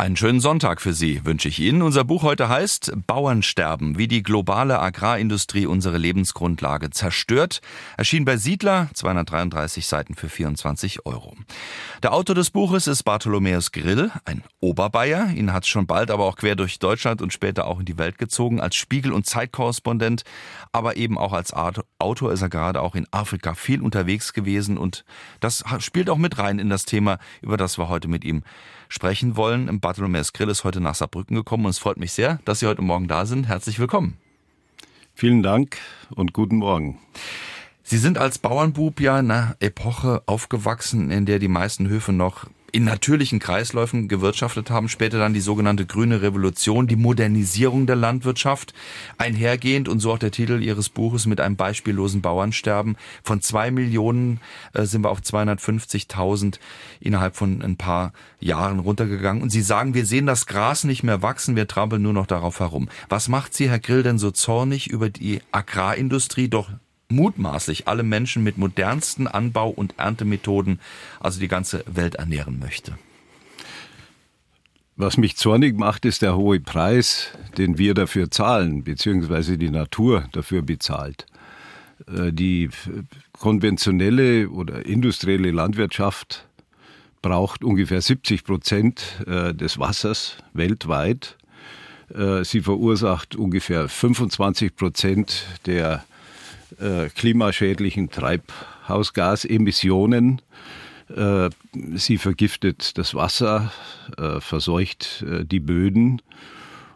Einen schönen Sonntag für Sie wünsche ich Ihnen. Unser Buch heute heißt Bauernsterben, wie die globale Agrarindustrie unsere Lebensgrundlage zerstört. Erschien bei Siedler, 233 Seiten für 24 Euro. Der Autor des Buches ist Bartholomäus Grill, ein Oberbayer. Ihn hat es schon bald aber auch quer durch Deutschland und später auch in die Welt gezogen. Als Spiegel- und Zeitkorrespondent, aber eben auch als Autor ist er gerade auch in Afrika viel unterwegs gewesen und das spielt auch mit rein in das Thema, über das wir heute mit ihm sprechen wollen. Bartholomäus Grill ist heute nach Saarbrücken gekommen und es freut mich sehr, dass Sie heute Morgen da sind. Herzlich willkommen. Vielen Dank und guten Morgen. Sie sind als Bauernbub ja in einer Epoche aufgewachsen, in der die meisten Höfe noch in natürlichen Kreisläufen gewirtschaftet haben, später dann die sogenannte grüne Revolution, die Modernisierung der Landwirtschaft, einhergehend und so auch der Titel ihres Buches mit einem beispiellosen Bauernsterben. Von zwei Millionen äh, sind wir auf 250.000 innerhalb von ein paar Jahren runtergegangen. Und Sie sagen, wir sehen das Gras nicht mehr wachsen, wir trampeln nur noch darauf herum. Was macht Sie, Herr Grill, denn so zornig über die Agrarindustrie, doch mutmaßlich alle Menschen mit modernsten Anbau- und Erntemethoden, also die ganze Welt ernähren möchte. Was mich zornig macht, ist der hohe Preis, den wir dafür zahlen, beziehungsweise die Natur dafür bezahlt. Äh, die konventionelle oder industrielle Landwirtschaft braucht ungefähr 70 Prozent äh, des Wassers weltweit. Äh, sie verursacht ungefähr 25 Prozent der äh, klimaschädlichen Treibhausgasemissionen. Äh, sie vergiftet das Wasser, äh, verseucht die Böden.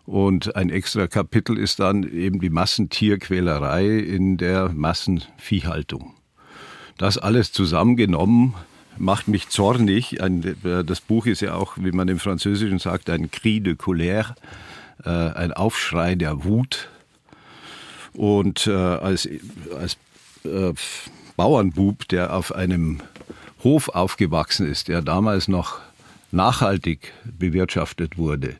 Und ein extra Kapitel ist dann eben die Massentierquälerei in der Massenviehhaltung. Das alles zusammengenommen macht mich zornig. Ein, das Buch ist ja auch, wie man im Französischen sagt, ein Cri de colère, ein Aufschrei der Wut und äh, als, als äh, Bauernbub, der auf einem Hof aufgewachsen ist, der damals noch nachhaltig bewirtschaftet wurde,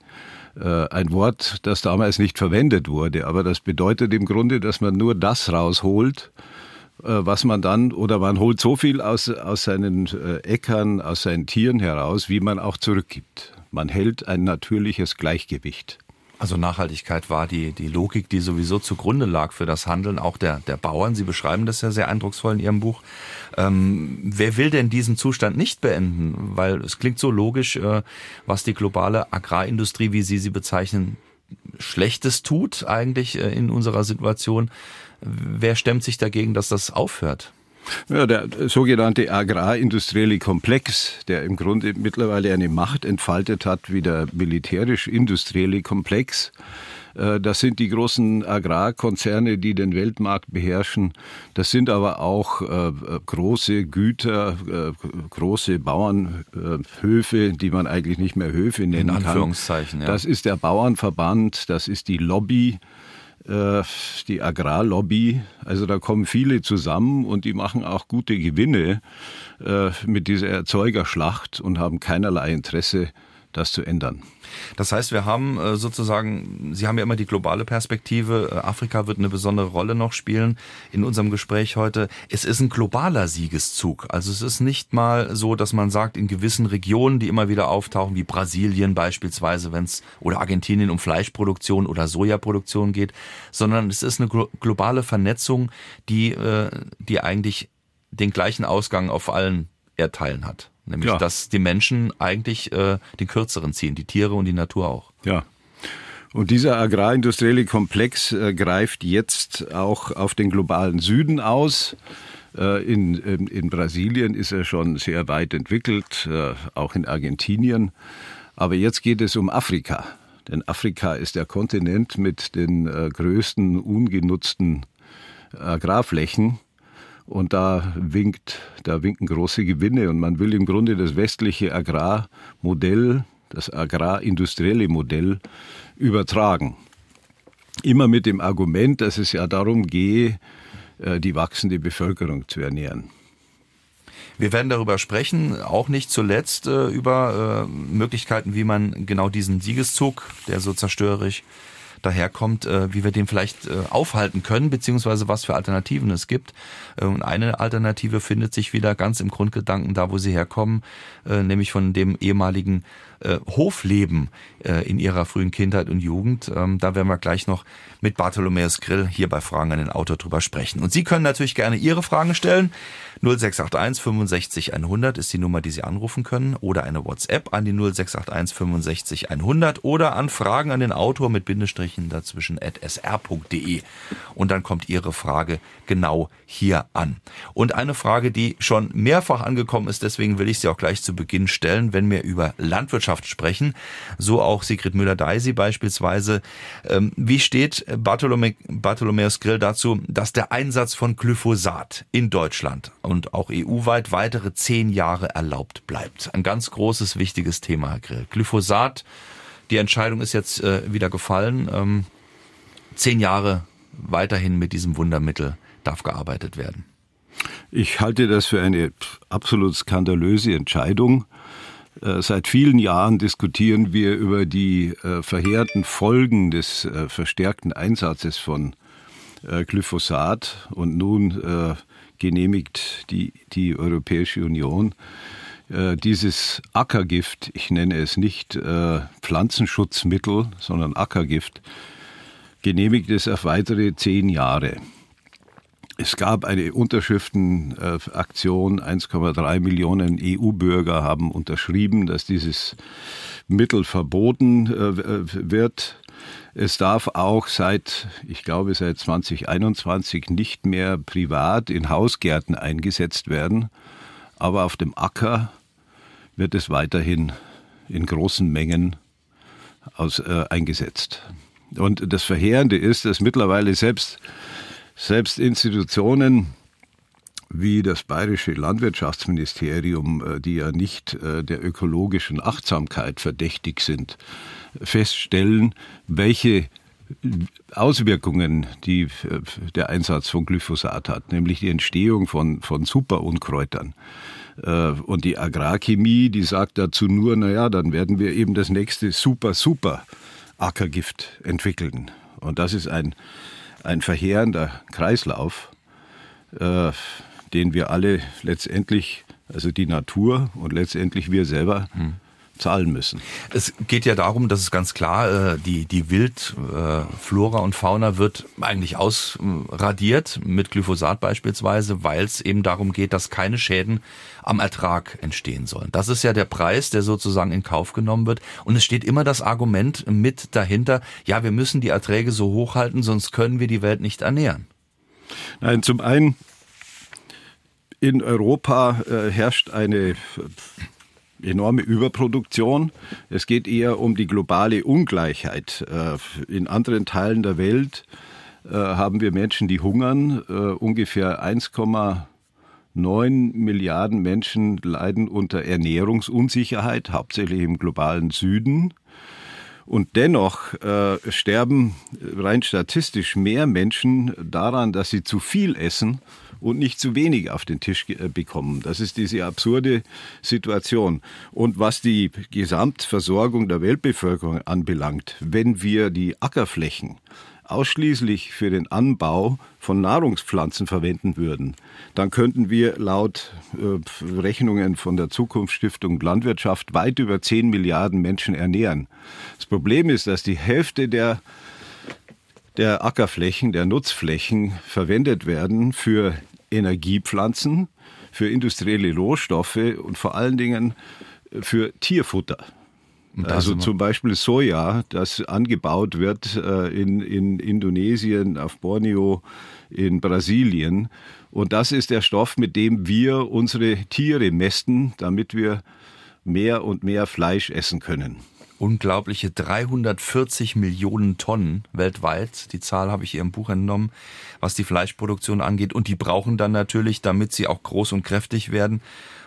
äh, ein Wort, das damals nicht verwendet wurde, aber das bedeutet im Grunde, dass man nur das rausholt, äh, was man dann, oder man holt so viel aus, aus seinen äh, Äckern, aus seinen Tieren heraus, wie man auch zurückgibt. Man hält ein natürliches Gleichgewicht. Also Nachhaltigkeit war die, die Logik, die sowieso zugrunde lag für das Handeln auch der, der Bauern. Sie beschreiben das ja sehr eindrucksvoll in Ihrem Buch. Ähm, wer will denn diesen Zustand nicht beenden? Weil es klingt so logisch, äh, was die globale Agrarindustrie, wie Sie sie bezeichnen, Schlechtes tut eigentlich äh, in unserer Situation. Wer stemmt sich dagegen, dass das aufhört? Ja, der sogenannte agrarindustrielle Komplex, der im Grunde mittlerweile eine Macht entfaltet hat, wie der militärisch-industrielle Komplex. Äh, das sind die großen Agrarkonzerne, die den Weltmarkt beherrschen. Das sind aber auch äh, große Güter, äh, große Bauernhöfe, die man eigentlich nicht mehr Höfe nennen. In Anführungszeichen, kann. Ja. Das ist der Bauernverband, das ist die Lobby die Agrarlobby. Also da kommen viele zusammen und die machen auch gute Gewinne äh, mit dieser Erzeugerschlacht und haben keinerlei Interesse das zu ändern. Das heißt, wir haben äh, sozusagen, Sie haben ja immer die globale Perspektive, äh, Afrika wird eine besondere Rolle noch spielen in unserem Gespräch heute. Es ist ein globaler Siegeszug. Also es ist nicht mal so, dass man sagt, in gewissen Regionen, die immer wieder auftauchen, wie Brasilien beispielsweise, wenn es oder Argentinien um Fleischproduktion oder Sojaproduktion geht, sondern es ist eine globale Vernetzung, die, äh, die eigentlich den gleichen Ausgang auf allen Erdteilen hat. Nämlich, ja. dass die Menschen eigentlich äh, den kürzeren ziehen, die Tiere und die Natur auch. Ja. Und dieser agrarindustrielle Komplex äh, greift jetzt auch auf den globalen Süden aus. Äh, in, in, in, Brasilien ist er schon sehr weit entwickelt, äh, auch in Argentinien. Aber jetzt geht es um Afrika. Denn Afrika ist der Kontinent mit den äh, größten ungenutzten Agrarflächen. Und da winkt, da winken große Gewinne. Und man will im Grunde das westliche Agrarmodell, das agrarindustrielle Modell übertragen. Immer mit dem Argument, dass es ja darum gehe, äh, die wachsende Bevölkerung zu ernähren. Wir werden darüber sprechen, auch nicht zuletzt äh, über äh, Möglichkeiten, wie man genau diesen Siegeszug, der so zerstörerisch daherkommt, äh, wie wir den vielleicht äh, aufhalten können, beziehungsweise was für Alternativen es gibt. Äh, und eine Alternative findet sich wieder ganz im Grundgedanken da, wo sie herkommen, äh, nämlich von dem ehemaligen äh, Hofleben äh, in ihrer frühen Kindheit und Jugend. Ähm, da werden wir gleich noch mit Bartholomäus Grill hier bei Fragen an den Autor drüber sprechen. Und Sie können natürlich gerne Ihre Fragen stellen. 0681 65 100 ist die Nummer, die Sie anrufen können oder eine WhatsApp an die 0681 65 100 oder an Fragen an den Autor mit Bindestrichen dazwischen at sr.de und dann kommt Ihre Frage genau hier an. Und eine Frage, die schon mehrfach angekommen ist, deswegen will ich sie auch gleich zu Beginn stellen, wenn wir über Landwirtschaft sprechen, so auch Sigrid Müller-Deisi beispielsweise. Ähm, wie steht Bartholome Bartholomäus Grill dazu, dass der Einsatz von Glyphosat in Deutschland und auch EU-weit weitere zehn Jahre erlaubt bleibt? Ein ganz großes, wichtiges Thema, Herr Grill. Glyphosat, die Entscheidung ist jetzt äh, wieder gefallen. Ähm, zehn Jahre weiterhin mit diesem Wundermittel darf gearbeitet werden. Ich halte das für eine absolut skandalöse Entscheidung. Äh, seit vielen Jahren diskutieren wir über die äh, verheerenden Folgen des äh, verstärkten Einsatzes von Glyphosat und nun genehmigt die, die Europäische Union dieses Ackergift, ich nenne es nicht Pflanzenschutzmittel, sondern Ackergift, genehmigt es auf weitere zehn Jahre. Es gab eine Unterschriftenaktion. 1,3 Millionen EU-Bürger haben unterschrieben, dass dieses Mittel verboten äh, wird. Es darf auch seit, ich glaube, seit 2021 nicht mehr privat in Hausgärten eingesetzt werden. Aber auf dem Acker wird es weiterhin in großen Mengen aus, äh, eingesetzt. Und das Verheerende ist, dass mittlerweile selbst selbst Institutionen wie das bayerische Landwirtschaftsministerium, äh, die ja nicht äh, der ökologischen Achtsamkeit verdächtig sind, feststellen, welche Auswirkungen die, äh, der Einsatz von Glyphosat hat, nämlich die Entstehung von, von Superunkräutern. Und die Agrarchemie, die sagt dazu nur, naja, dann werden wir eben das nächste super, super Ackergift entwickeln. Und das ist ein ein verheerender Kreislauf, äh, den wir alle letztendlich, also die Natur und letztendlich wir selber, hm zahlen müssen. Es geht ja darum, dass es ganz klar, äh, die, die Wildflora und Fauna wird eigentlich ausradiert, mit Glyphosat beispielsweise, weil es eben darum geht, dass keine Schäden am Ertrag entstehen sollen. Das ist ja der Preis, der sozusagen in Kauf genommen wird. Und es steht immer das Argument mit dahinter, ja, wir müssen die Erträge so hoch halten, sonst können wir die Welt nicht ernähren. Nein, zum einen in Europa äh, herrscht eine enorme Überproduktion. Es geht eher um die globale Ungleichheit. Äh, in anderen Teilen der Welt äh, haben wir Menschen, die hungern. Äh, ungefähr 1,9 Milliarden Menschen leiden unter Ernährungsunsicherheit, hauptsächlich im globalen Süden. Und dennoch sterben rein statistisch mehr Menschen daran, dass sie zu viel essen und nicht zu wenig auf den Tisch äh, bekommen. Das ist diese absurde Situation. Und was die Gesamtversorgung der Weltbevölkerung anbelangt, wenn wir die Ackerflächen ausschließlich für den Anbau von Nahrungspflanzen verwenden würden, dann könnten wir laut äh, Rechnungen von der Zukunftsstiftung Landwirtschaft weit über 10 Milliarden Menschen ernähren. Das Problem ist, dass die Hälfte der der Ackerflächen, der Nutzflächen verwendet werden für Energiepflanzen, für industrielle Rohstoffe und vor allen Dingen für Tierfutter. Also zum Beispiel Soja, das angebaut wird äh, in, in Indonesien, auf Borneo, in Brasilien. Und das ist der Stoff, mit dem wir unsere Tiere mästen, damit wir mehr und mehr Fleisch essen können unglaubliche 340 Millionen Tonnen weltweit. Die Zahl habe ich Ihrem Buch entnommen, was die Fleischproduktion angeht. Und die brauchen dann natürlich, damit sie auch groß und kräftig werden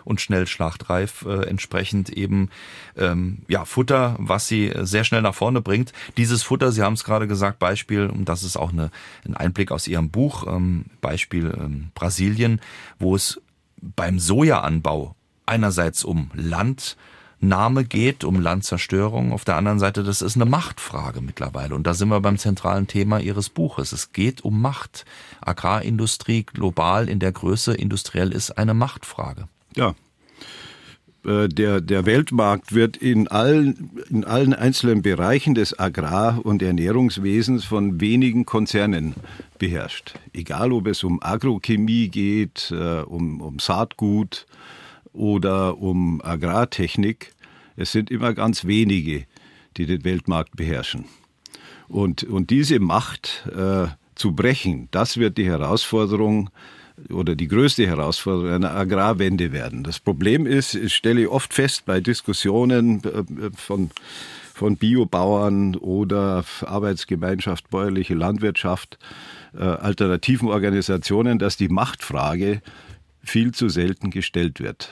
und schnell schlachtreif, äh, entsprechend eben ähm, ja Futter, was sie sehr schnell nach vorne bringt. Dieses Futter, Sie haben es gerade gesagt, Beispiel, und das ist auch eine, ein Einblick aus Ihrem Buch, ähm, Beispiel ähm, Brasilien, wo es beim Sojaanbau einerseits um Land Name geht, um Landzerstörung. Auf der anderen Seite, das ist eine Machtfrage mittlerweile. Und da sind wir beim zentralen Thema Ihres Buches. Es geht um Macht. Agrarindustrie global in der Größe industriell ist eine Machtfrage. Ja, äh, der, der Weltmarkt wird in allen, in allen einzelnen Bereichen des Agrar- und Ernährungswesens von wenigen Konzernen beherrscht. Egal, ob es um Agrochemie geht, äh, um, um Saatgut oder um Agrartechnik, es sind immer ganz wenige, die den Weltmarkt beherrschen. Und, und diese Macht äh, zu brechen, das wird die Herausforderung oder die größte Herausforderung einer Agrarwende werden. Das Problem ist, ich stelle oft fest bei Diskussionen äh, von, von Biobauern oder Arbeitsgemeinschaft, bäuerliche Landwirtschaft, äh, alternativen Organisationen, dass die Machtfrage viel zu selten gestellt wird.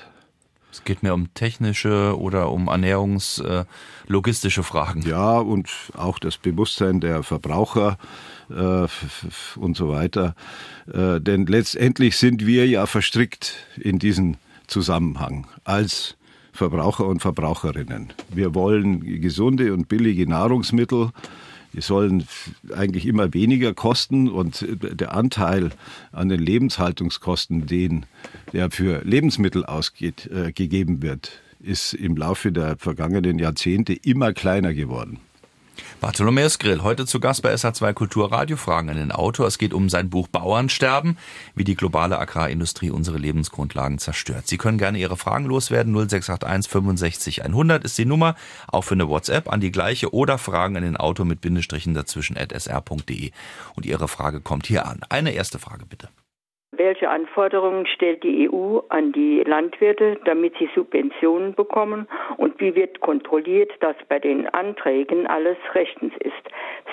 Es geht mehr um technische oder um ernährungslogistische Fragen. Ja, und auch das Bewusstsein der Verbraucher äh, und so weiter. Äh, denn letztendlich sind wir ja verstrickt in diesen Zusammenhang als Verbraucher und Verbraucherinnen. Wir wollen gesunde und billige Nahrungsmittel. Die sollen eigentlich immer weniger kosten und der Anteil an den Lebenshaltungskosten, den der für Lebensmittel ausgegeben äh, wird, ist im Laufe der vergangenen Jahrzehnte immer kleiner geworden. Bartholomäus Grill, heute zu Gast bei SA2 Kulturradio, Fragen an den Autor. Es geht um sein Buch Bauernsterben, wie die globale Agrarindustrie unsere Lebensgrundlagen zerstört. Sie können gerne Ihre Fragen loswerden. 0681 65 100 ist die Nummer, auch für eine WhatsApp an die gleiche oder Fragen an den Autor mit Bindestrichen dazwischen at sr.de. Und Ihre Frage kommt hier an. Eine erste Frage bitte. Welche Anforderungen stellt die EU an die Landwirte, damit sie Subventionen bekommen? Und wie wird kontrolliert, dass bei den Anträgen alles rechtens ist?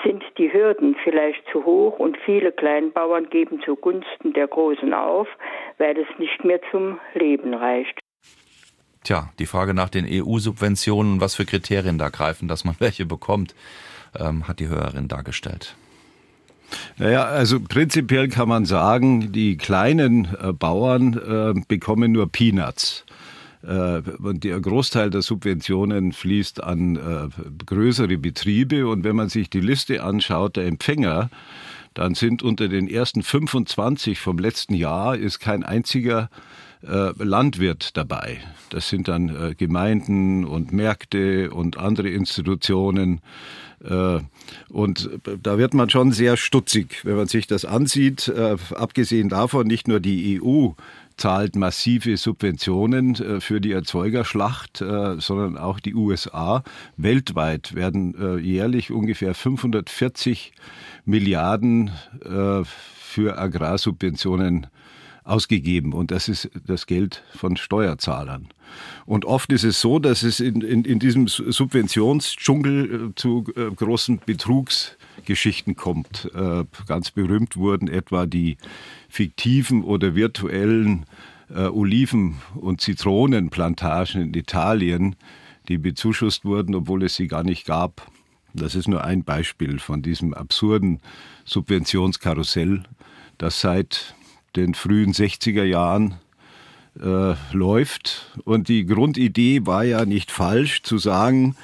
Sind die Hürden vielleicht zu hoch und viele Kleinbauern geben zugunsten der Großen auf, weil es nicht mehr zum Leben reicht? Tja, die Frage nach den EU-Subventionen was für Kriterien da greifen, dass man welche bekommt, ähm, hat die Hörerin dargestellt. Naja, also prinzipiell kann man sagen, die kleinen äh, Bauern äh, bekommen nur Peanuts. Äh, und der Großteil der Subventionen fließt an äh, größere Betriebe. Und wenn man sich die Liste anschaut, der Empfänger, dann sind unter den ersten 25 vom letzten Jahr ist kein einziger äh, Landwirt dabei. Das sind dann Gemeinden und Märkte und andere Institutionen. Äh, und da wird man schon sehr stutzig, wenn man sich das ansieht. Äh, abgesehen davon, nicht nur die EU zahlt massive Subventionen äh, für die Erzeugerschlacht, sondern auch die USA. Weltweit werden jährlich ungefähr 540 Milliarden für Agrarsubventionen ausgegeben. Und das ist das Geld von Steuerzahlern. Und oft ist es so, dass es in, in, in diesem Subventionsdschungel äh, zu äh, großen Betrugsgeschichten kommt. Äh, ganz berühmt wurden etwa die fiktiven oder virtuellen Oliven- und Zitronenplantagen in Italien, die bezuschusst wurden, obwohl es sie gar nicht gab. Das ist nur ein Beispiel von diesem absurden Subventionskarussell, das seit den frühen 60er Jahren äh, läuft. Und die Grundidee war ja nicht falsch zu sagen,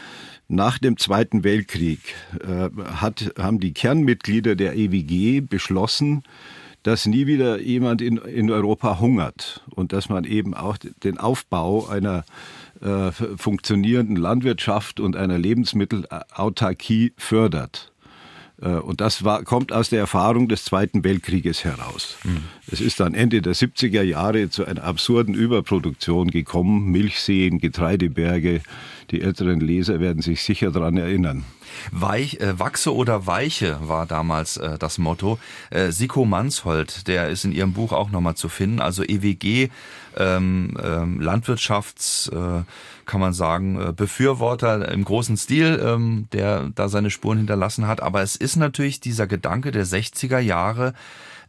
nach dem Zweiten Weltkrieg äh, hat, haben die Kernmitglieder der EWG beschlossen, dass nie wieder jemand in, in Europa hungert und dass man eben auch den Aufbau einer äh, funktionierenden Landwirtschaft und einer Lebensmittelautarkie fördert. Äh, und das war, kommt aus der Erfahrung des Zweiten Weltkrieges heraus. Mhm. Es ist dann Ende der 70er Jahre zu einer absurden Überproduktion gekommen. Milchseen, Getreideberge. Die älteren Leser werden sich sicher daran erinnern. Weich, äh, wachse oder weiche war damals äh, das Motto. Äh, Siko Manshold, der ist in ihrem Buch auch nochmal zu finden. Also EWG, ähm, ähm, Landwirtschafts, äh, kann man sagen, äh, Befürworter im großen Stil, ähm, der da seine Spuren hinterlassen hat. Aber es ist natürlich dieser Gedanke der 60er Jahre,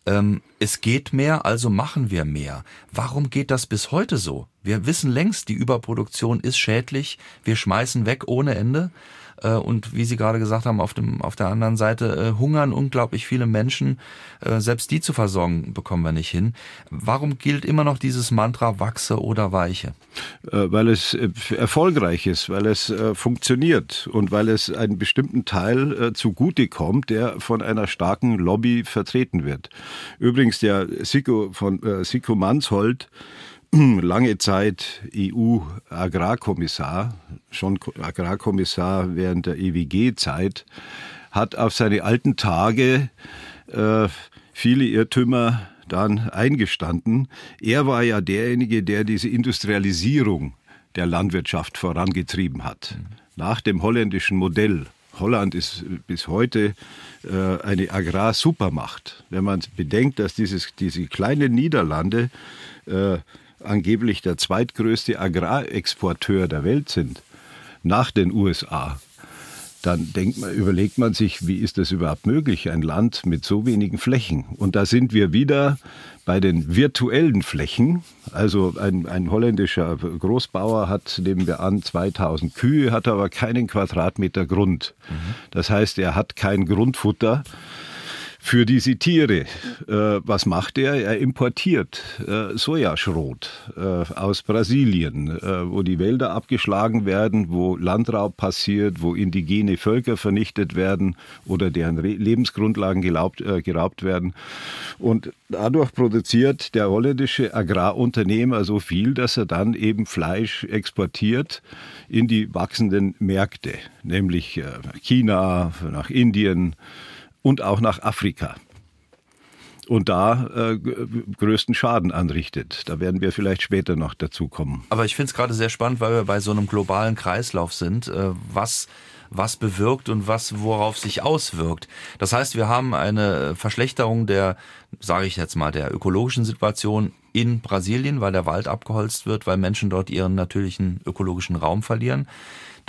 ähm, es geht mehr, also machen wir mehr. Warum geht das bis heute so? Wir wissen längst, die Überproduktion ist schädlich, wir schmeißen weg ohne Ende. Äh, und wie Sie gerade gesagt haben, auf, dem, auf der anderen Seite äh, hungern unglaublich viele Menschen. Äh, selbst die zu versorgen, bekommen wir nicht hin. Warum gilt immer noch dieses Mantra, wachse oder weiche? Weil es erfolgreich ist, weil es funktioniert und weil es einen bestimmten Teil zugutekommt, der von einer starken Lobby vertreten wird. Übrigens, der Siko von äh, Siko Manshold, lange Zeit EU-Agrarkommissar, schon Agrarkommissar während der EWG-Zeit, hat auf seine alten Tage äh, viele Irrtümer dann eingestanden. Er war ja derjenige, der diese Industrialisierung der Landwirtschaft vorangetrieben hat. Nach dem holländischen Modell. Holland ist bis heute äh, eine Agrarsupermacht. Wenn man bedenkt, dass dieses, diese kleinen Niederlande äh, angeblich der zweitgrößte Agrarexporteur der Welt sind, nach den USA, dann denkt man, überlegt man sich, wie ist das überhaupt möglich, ein Land mit so wenigen Flächen? Und da sind wir wieder bei den virtuellen Flächen. Also ein, ein holländischer Großbauer hat, nehmen wir an, 2000 Kühe, hat aber keinen Quadratmeter Grund. Mhm. Das heißt, er hat kein Grundfutter für diese Tiere. Äh, was macht er? Er importiert äh, Sojaschrot äh, aus Brasilien, äh, wo die Wälder abgeschlagen werden, wo Landraub passiert, wo indigene Völker vernichtet werden oder deren Re Lebensgrundlagen gelaubt, äh, geraubt werden. Und dadurch produziert der holländische Agrarunternehmer so viel, dass er dann eben Fleisch exportiert in die wachsenden Märkte, nämlich äh, China, nach Indien, und auch nach Afrika und da äh, größten Schaden anrichtet. Da werden wir vielleicht später noch dazu kommen. Aber ich finde es gerade sehr spannend, weil wir bei so einem globalen Kreislauf sind, äh, was was bewirkt und was worauf sich auswirkt. Das heißt, wir haben eine Verschlechterung der, sage ich jetzt mal, der ökologischen Situation in Brasilien, weil der Wald abgeholzt wird, weil Menschen dort ihren natürlichen ökologischen Raum verlieren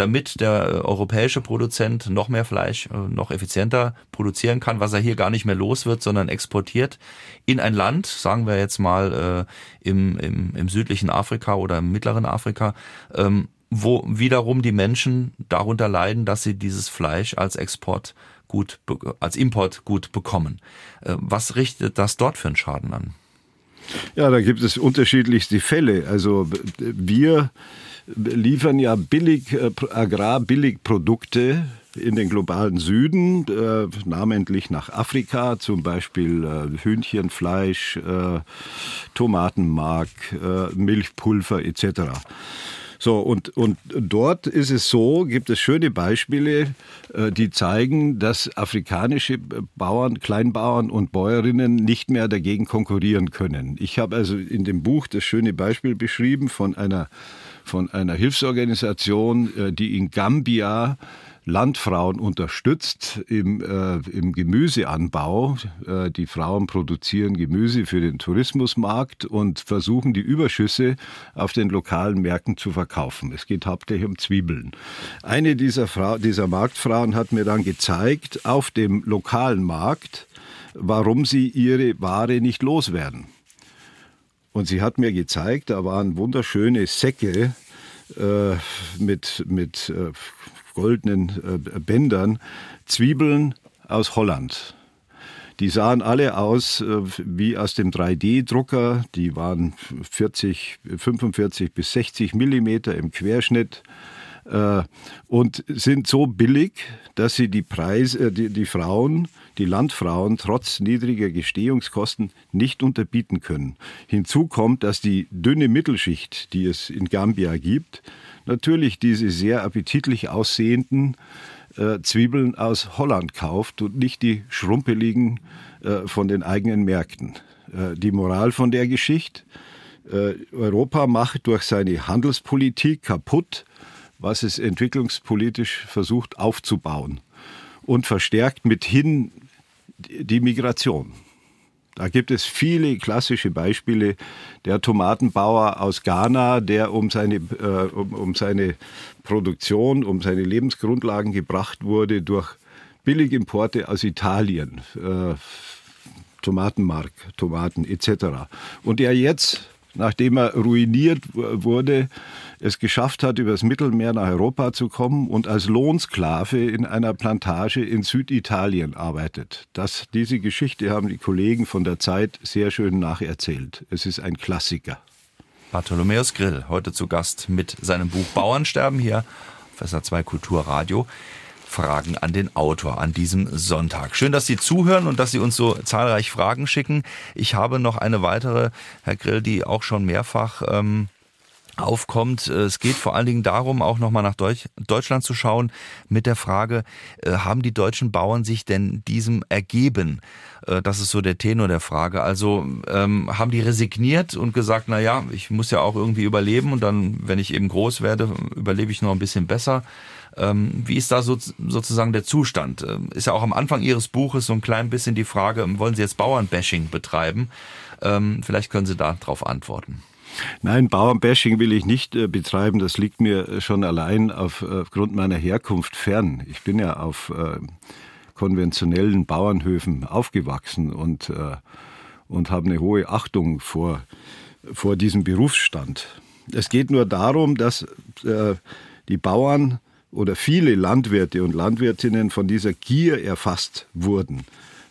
damit der äh, europäische Produzent noch mehr Fleisch äh, noch effizienter produzieren kann, was er hier gar nicht mehr los wird, sondern exportiert in ein Land, sagen wir jetzt mal äh, im, im, im südlichen Afrika oder im mittleren Afrika, ähm, wo wiederum die Menschen darunter leiden, dass sie dieses Fleisch als Export gut, als Import gut bekommen. Was richtet das dort für einen Schaden an? Ja, da gibt es unterschiedlichste Fälle. Also wir liefern ja billig, äh, Agrarbilligprodukte in den globalen Süden, äh, namentlich nach Afrika, zum Beispiel äh, Hühnchenfleisch, äh, Tomatenmark, äh, Milchpulver etc. So, und, und dort ist es so, gibt es schöne Beispiele, äh, die zeigen, dass afrikanische Bauern, Kleinbauern und Bäuerinnen nicht mehr dagegen konkurrieren können. Ich habe also in dem Buch das schöne Beispiel beschrieben von einer, von einer Hilfsorganisation, äh, die in Gambia Landfrauen unterstützt im, äh, im Gemüseanbau. Äh, die Frauen produzieren Gemüse für den Tourismusmarkt und versuchen die Überschüsse auf den lokalen Märkten zu verkaufen. Es geht hauptsächlich um Zwiebeln. Eine dieser, Frau, dieser Marktfrauen hat mir dann gezeigt, auf dem lokalen Markt, warum sie ihre Ware nicht loswerden. Und sie hat mir gezeigt, da waren wunderschöne Säcke äh, mit, mit äh, goldenen äh, Bändern Zwiebeln aus Holland. Die sahen alle aus äh, wie aus dem 3D-Drucker. Die waren 40, 45 bis 60 Millimeter im Querschnitt äh, und sind so billig, dass sie die Preise, die, die Frauen, die Landfrauen trotz niedriger Gestehungskosten nicht unterbieten können. Hinzu kommt, dass die dünne Mittelschicht, die es in Gambia gibt, natürlich diese sehr appetitlich aussehenden äh, Zwiebeln aus Holland kauft und nicht die schrumpeligen äh, von den eigenen Märkten. Äh, die Moral von der Geschichte, äh, Europa macht durch seine Handelspolitik kaputt, was es entwicklungspolitisch versucht aufzubauen und verstärkt mithin die Migration. Da gibt es viele klassische Beispiele. Der Tomatenbauer aus Ghana, der um seine, äh, um, um seine Produktion, um seine Lebensgrundlagen gebracht wurde durch Billigimporte aus Italien, äh, Tomatenmark, Tomaten etc. Und der jetzt nachdem er ruiniert wurde, es geschafft hat, übers Mittelmeer nach Europa zu kommen und als Lohnsklave in einer Plantage in Süditalien arbeitet. Das, diese Geschichte haben die Kollegen von der Zeit sehr schön nacherzählt. Es ist ein Klassiker. Bartholomäus Grill, heute zu Gast mit seinem Buch Bauernsterben hier auf SA2 Kulturradio. Fragen an den Autor an diesem Sonntag. Schön, dass Sie zuhören und dass Sie uns so zahlreich Fragen schicken. Ich habe noch eine weitere, Herr Grill, die auch schon mehrfach ähm, aufkommt. Es geht vor allen Dingen darum, auch nochmal nach Deutsch, Deutschland zu schauen mit der Frage, äh, haben die deutschen Bauern sich denn diesem ergeben? Äh, das ist so der Tenor der Frage. Also ähm, haben die resigniert und gesagt, na ja, ich muss ja auch irgendwie überleben und dann, wenn ich eben groß werde, überlebe ich noch ein bisschen besser. Ähm, wie ist da so, sozusagen der Zustand? Ähm, ist ja auch am Anfang Ihres Buches so ein klein bisschen die Frage, wollen Sie jetzt Bauernbashing betreiben? Ähm, vielleicht können Sie da darauf antworten. Nein, Bauernbashing will ich nicht äh, betreiben. Das liegt mir äh, schon allein auf, äh, aufgrund meiner Herkunft fern. Ich bin ja auf äh, konventionellen Bauernhöfen aufgewachsen und, äh, und habe eine hohe Achtung vor, vor diesem Berufsstand. Es geht nur darum, dass äh, die Bauern oder viele Landwirte und Landwirtinnen von dieser Gier erfasst wurden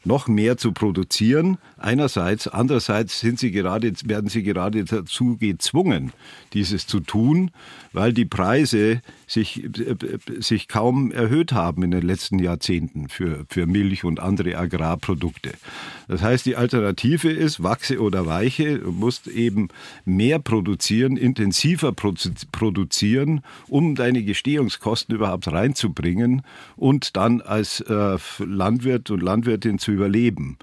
noch mehr zu produzieren. Einerseits, andererseits sind sie gerade, werden sie gerade dazu gezwungen, dieses zu tun, weil die Preise sich, äh, sich kaum erhöht haben in den letzten Jahrzehnten für, für Milch und andere Agrarprodukte. Das heißt, die Alternative ist, wachse oder weiche, du musst eben mehr produzieren, intensiver produzieren, um deine Gestehungskosten überhaupt reinzubringen und dann als äh, Landwirt und Landwirtin zu überleben.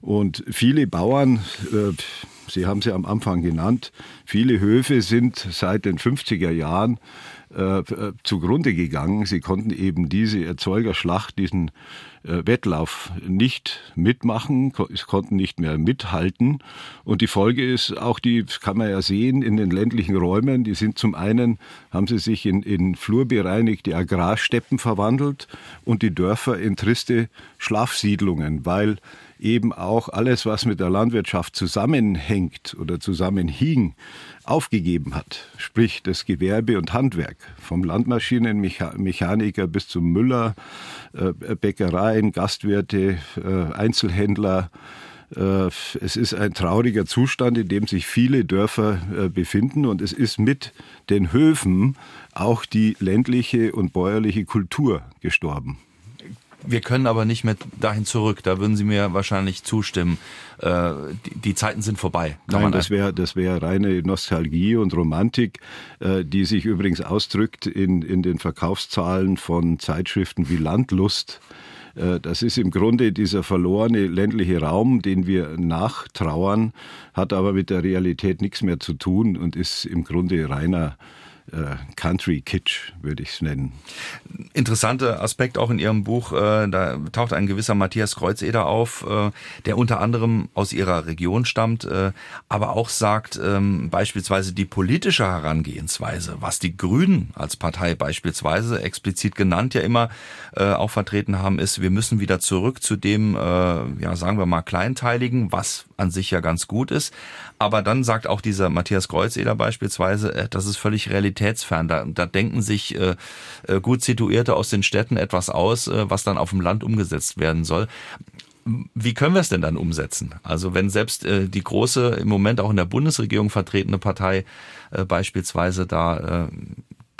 Und viele Bauern, äh, Sie haben sie am Anfang genannt, viele Höfe sind seit den 50er Jahren äh, äh, zugrunde gegangen. Sie konnten eben diese Erzeugerschlacht, diesen Wettlauf nicht mitmachen, konnten nicht mehr mithalten. Und die Folge ist auch die, kann man ja sehen, in den ländlichen Räumen, die sind zum einen, haben sie sich in, in flurbereinigte Agrarsteppen verwandelt und die Dörfer in triste Schlafsiedlungen, weil eben auch alles, was mit der Landwirtschaft zusammenhängt oder zusammenhing, aufgegeben hat. Sprich das Gewerbe und Handwerk. Vom Landmaschinenmechaniker bis zum Müller, äh, Bäckereien, Gastwirte, äh, Einzelhändler. Äh, es ist ein trauriger Zustand, in dem sich viele Dörfer befinden und es ist mit den Höfen auch die ländliche und bäuerliche Kultur gestorben. Wir können aber nicht mehr dahin zurück. Da würden Sie mir wahrscheinlich zustimmen. Äh, die, die Zeiten sind vorbei. Kann Nein, das wäre das wäre reine Nostalgie und Romantik, äh, die sich übrigens ausdrückt in, in den Verkaufszahlen von Zeitschriften wie Landlust. Äh, das ist im Grunde dieser verlorene ländliche Raum, den wir nachtrauern, hat aber mit der Realität nichts mehr zu tun und ist im Grunde reiner Country Kitsch, würde ich es nennen. Interessanter Aspekt auch in Ihrem Buch, äh, da taucht ein gewisser Matthias Kreuzeder auf, äh, der unter anderem aus Ihrer Region stammt, aber auch sagt, ähm, beispielsweise die politische Herangehensweise, was die Grünen als Partei beispielsweise explizit genannt ja immer auch vertreten haben, ist, wir müssen wieder zurück zu dem, ja, sagen wir mal, Kleinteiligen, was an sich ja ganz gut ist. Aber dann sagt auch dieser Matthias Kreuzeder beispielsweise, das ist völlig realitätsfern realitätsfern. Da, da denken sich äh, äh, gut Situierte aus den Städten etwas aus, äh, was dann auf dem Land umgesetzt werden soll. Wie können wir es denn dann umsetzen? Also wenn selbst äh, die große, im Moment auch in der Bundesregierung vertretene Partei äh, beispielsweise da äh,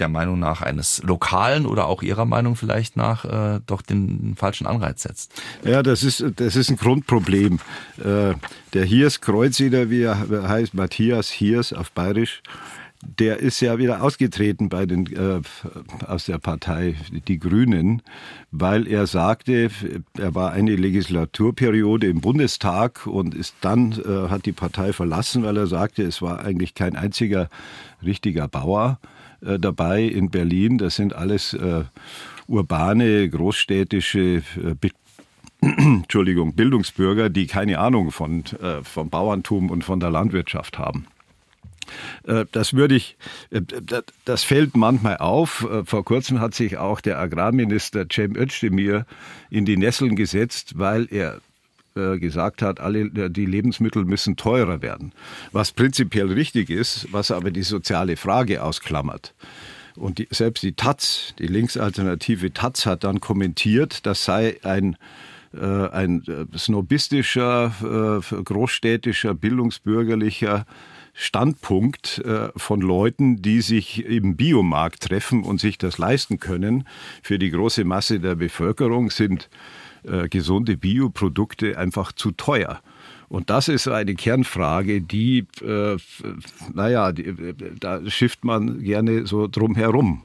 der Meinung nach eines Lokalen oder auch Ihrer Meinung vielleicht nach äh, doch den falschen Anreiz setzt. Ja, das ist, das ist ein Grundproblem. Äh, der Hiers Kreuzeder, wie er heißt, Matthias Hiers auf Bayerisch, der ist ja wieder ausgetreten bei den, äh, aus der Partei Die Grünen, weil er sagte, er war eine Legislaturperiode im Bundestag und ist dann, äh, hat die Partei verlassen, weil er sagte, es war eigentlich kein einziger richtiger Bauer äh, dabei in Berlin. Das sind alles äh, urbane, großstädtische äh, Entschuldigung, Bildungsbürger, die keine Ahnung von, äh, vom Bauerntum und von der Landwirtschaft haben. Äh, das würde ich, äh, das fällt manchmal auf. Äh, vor kurzem hat sich auch der Agrarminister Cem Özdemir in die Nesseln gesetzt, weil er gesagt hat, alle die Lebensmittel müssen teurer werden. Was prinzipiell richtig ist, was aber die soziale Frage ausklammert. Und die, selbst die Taz, die Linksalternative Taz, hat dann kommentiert, das sei ein ein snobistischer, großstädtischer, bildungsbürgerlicher Standpunkt äh, von Leuten, die sich im Biomarkt treffen und sich das leisten können. Für die große Masse der Bevölkerung sind äh, gesunde Bioprodukte einfach zu teuer. Und das ist eine Kernfrage, die, äh, naja, die, da schifft man gerne so drum herum.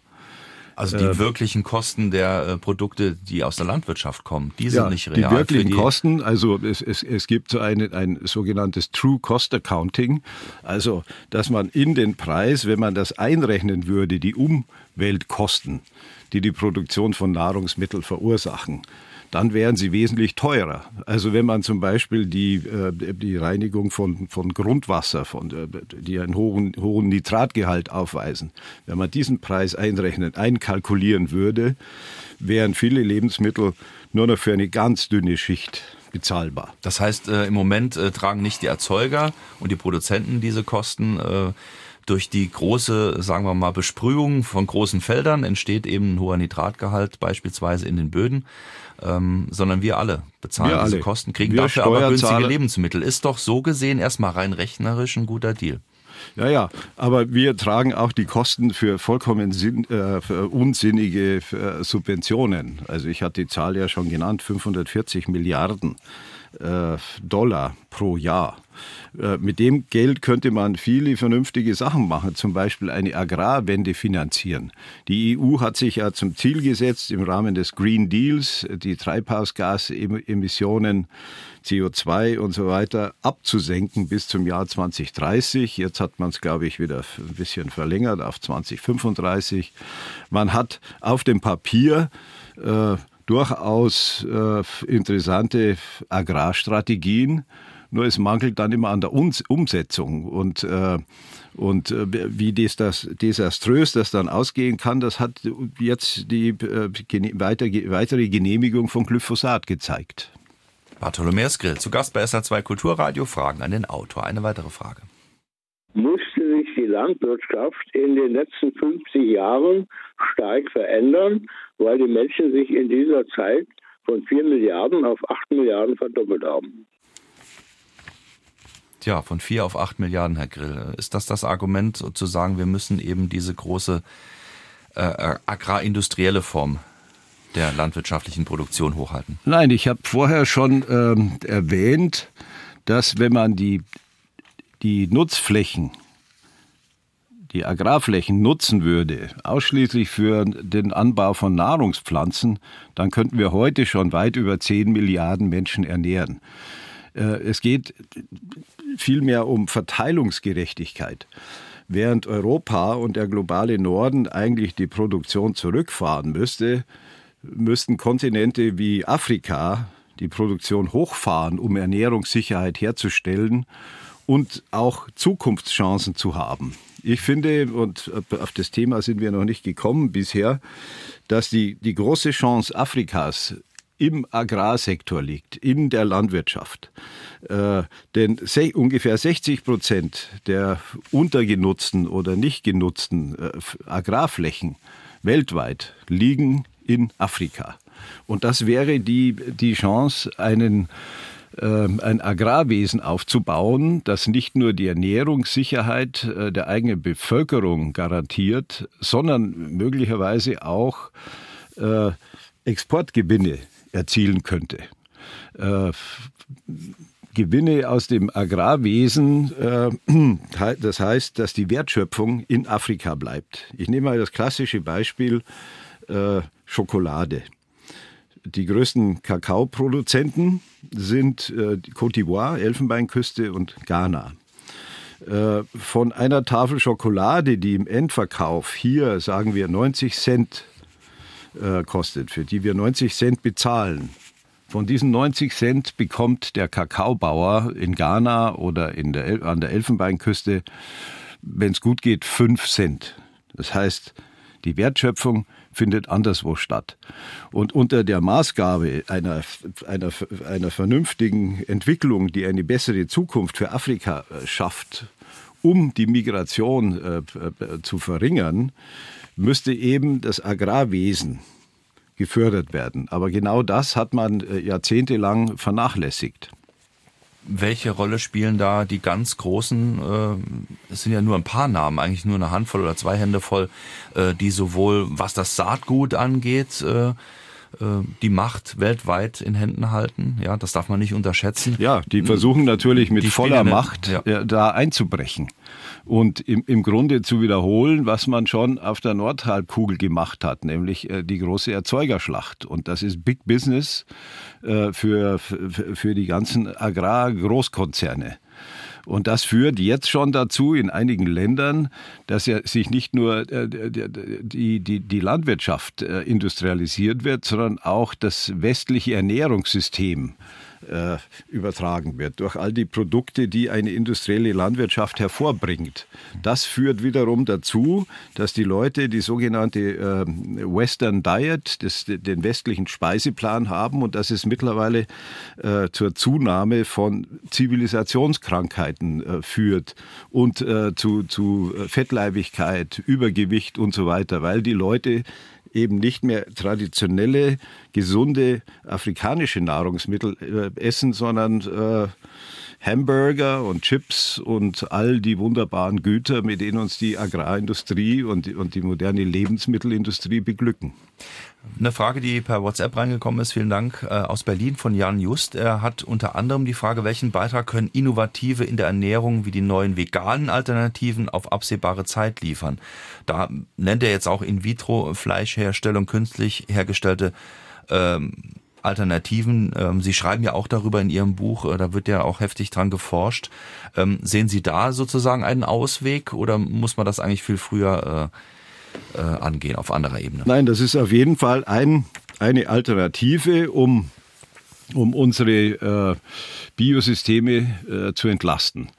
Also die äh, wirklichen Kosten der äh, Produkte, die aus der Landwirtschaft kommen, die sind ja, nicht real. Die wirklichen die Kosten, also es, es, es gibt so eine, ein sogenanntes True Cost Accounting, also dass man in den Preis, wenn man das einrechnen würde, die Umweltkosten, die die Produktion von Nahrungsmitteln verursachen, dann wären sie wesentlich teurer. Also wenn man zum Beispiel die, äh, die Reinigung von, von Grundwasser, von, äh, die einen hohen, hohen Nitratgehalt aufweisen, wenn man diesen Preis einrechnen, einkalkulieren würde, wären viele Lebensmittel nur noch für eine ganz dünne Schicht bezahlbar. Das heißt, äh, im Moment äh, tragen nicht die Erzeuger und die Produzenten diese Kosten. Äh, durch die große, sagen wir mal, Besprühung von großen Feldern entsteht eben ein hoher Nitratgehalt beispielsweise in den Böden ähm, sondern wir alle bezahlen wir diese alle. Kosten, kriegen wir dafür aber günstige Lebensmittel. Ist doch so gesehen erstmal rein rechnerisch ein guter Deal. Ja, ja, aber wir tragen auch die Kosten für vollkommen sinn, äh, für unsinnige Subventionen. Also ich hatte die Zahl ja schon genannt, 540 Milliarden Dollar pro Jahr. Äh, mit dem Geld könnte man viele vernünftige Sachen machen, zum Beispiel eine Agrarwende finanzieren. Die EU hat sich ja zum Ziel gesetzt, im Rahmen des Green Deals die Treibhausgasemissionen CO2 und so weiter abzusenken bis zum Jahr 2030. Jetzt hat man es, glaube ich, wieder ein bisschen verlängert auf 2035. Man hat auf dem Papier äh, durchaus äh, interessante Agrarstrategien. Nur es mangelt dann immer an der Umsetzung. Und, äh, und äh, wie das, das desaströs das dann ausgehen kann, das hat jetzt die äh, weiter, weitere Genehmigung von Glyphosat gezeigt. Bartholomäus Grill, zu Gast bei SA2 Kulturradio, Fragen an den Autor. Eine weitere Frage. Die Landwirtschaft in den letzten 50 Jahren stark verändern, weil die Menschen sich in dieser Zeit von 4 Milliarden auf 8 Milliarden verdoppelt haben? Tja, von 4 auf 8 Milliarden, Herr Grill. Ist das das Argument, zu sagen, wir müssen eben diese große äh, agrarindustrielle Form der landwirtschaftlichen Produktion hochhalten? Nein, ich habe vorher schon ähm, erwähnt, dass wenn man die, die Nutzflächen, die Agrarflächen nutzen würde, ausschließlich für den Anbau von Nahrungspflanzen, dann könnten wir heute schon weit über 10 Milliarden Menschen ernähren. Äh, es geht vielmehr um Verteilungsgerechtigkeit. Während Europa und der globale Norden eigentlich die Produktion zurückfahren müsste, müssten Kontinente wie Afrika die Produktion hochfahren, um Ernährungssicherheit herzustellen und auch Zukunftschancen zu haben. Ich finde, und auf das Thema sind wir noch nicht gekommen bisher, dass die, die große Chance Afrikas im Agrarsektor liegt, in der Landwirtschaft. Äh, denn ungefähr 60 Prozent der untergenutzten oder nicht genutzten äh, Agrarflächen weltweit liegen in Afrika. Und das wäre die, die Chance, einen ein Agrarwesen aufzubauen, das nicht nur die Ernährungssicherheit äh, der eigenen Bevölkerung garantiert, sondern möglicherweise auch Exportgewinne erzielen könnte. Äh, Gewinne aus dem Agrarwesen, äh, das heißt, dass die Wertschöpfung in Afrika bleibt. Ich nehme mal das klassische Beispiel äh, Schokolade. Die größten Kakaoproduzenten sind äh, Côte d'Ivoire, Elfenbeinküste und Ghana. Äh, von einer Tafel Schokolade, die im Endverkauf hier, sagen wir, 90 Cent äh, kostet, für die wir 90 Cent bezahlen. Von diesen 90 Cent bekommt der Kakaobauer in Ghana oder in der, an der Elfenbeinküste, wenn es gut geht, 5 Cent. Das heißt, die Wertschöpfung findet anderswo statt. Und unter der Maßgabe einer, einer, einer vernünftigen Entwicklung, die eine bessere Zukunft für Afrika äh, schafft, um die Migration äh, äh, zu verringern, müsste eben das Agrarwesen gefördert werden. Aber genau das hat man äh, jahrzehntelang vernachlässigt. Welche Rolle spielen da die ganz großen, äh, es sind ja nur ein paar Namen, eigentlich nur eine Handvoll oder zwei Hände voll, äh, die sowohl was das Saatgut angeht, äh, die Macht weltweit in Händen halten. Ja, das darf man nicht unterschätzen. Ja, die versuchen natürlich mit voller Macht ja. Äh, da einzubrechen und im, im Grunde zu wiederholen, was man schon auf der Nordhalbkugel gemacht hat, nämlich äh, die große Erzeugerschlacht. Und das ist Big Business für, für, für die ganzen Agrargroßkonzerne. Und das führt jetzt schon dazu in einigen Ländern, dass ja sich nicht nur äh, die, die, die Landwirtschaft äh, industrialisiert wird, sondern auch das westliche Ernährungssystem äh, übertragen wird, durch all die Produkte, die eine industrielle Landwirtschaft hervorbringt. Das führt wiederum dazu, dass die Leute die sogenannte äh, Western Diet, das, den westlichen Speiseplan haben und dass es mittlerweile äh, zur Zunahme von Zivilisationskrankheiten äh, führt und äh, zu, zu Fettleibigkeit, Übergewicht und so weiter, weil die Leute eben nicht mehr traditionelle, gesunde afrikanische Nahrungsmittel äh, essen, sondern äh, Hamburger und Chips und all die wunderbaren Güter, mit denen uns die Agrarindustrie und die, und die moderne Lebensmittelindustrie beglücken. Eine Frage, die per WhatsApp reingekommen ist, vielen Dank, äh, aus Berlin von Jan Just. Er hat unter anderem die Frage, welchen Beitrag können Innovative in der Ernährung wie die neuen veganen Alternativen auf absehbare Zeit liefern? Da nennt er jetzt auch In-vitro-Fleischherstellung, künstlich hergestellte ähm, Alternativen. Ähm, Sie schreiben ja auch darüber in Ihrem Buch, äh, da wird ja auch heftig dran geforscht. Ähm, sehen Sie da sozusagen einen Ausweg oder muss man das eigentlich viel früher äh, äh, angehen auf anderer Ebene? Nein, das ist auf jeden Fall ein, eine Alternative, um, um unsere Biosysteme zu entlasten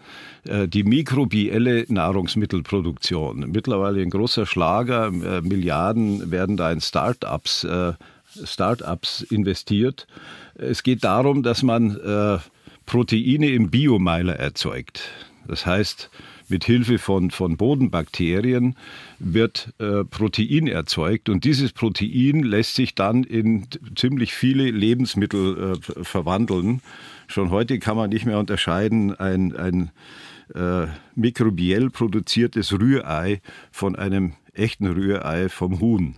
die mikrobielle Nahrungsmittelproduktion. Mittlerweile ein großer Schlager, Milliarden werden da in Start-ups Start-ups investiert. Es geht darum, dass man äh, Proteine im Biomeiler erzeugt. Das heißt, mit Hilfe von, von Bodenbakterien wird äh, Protein erzeugt und dieses Protein lässt sich dann in ziemlich viele Lebensmittel äh, verwandeln. Schon heute kann man nicht mehr unterscheiden, ein, ein äh, mikrobiell produziertes Rührei von einem echten Rührei vom Huhn.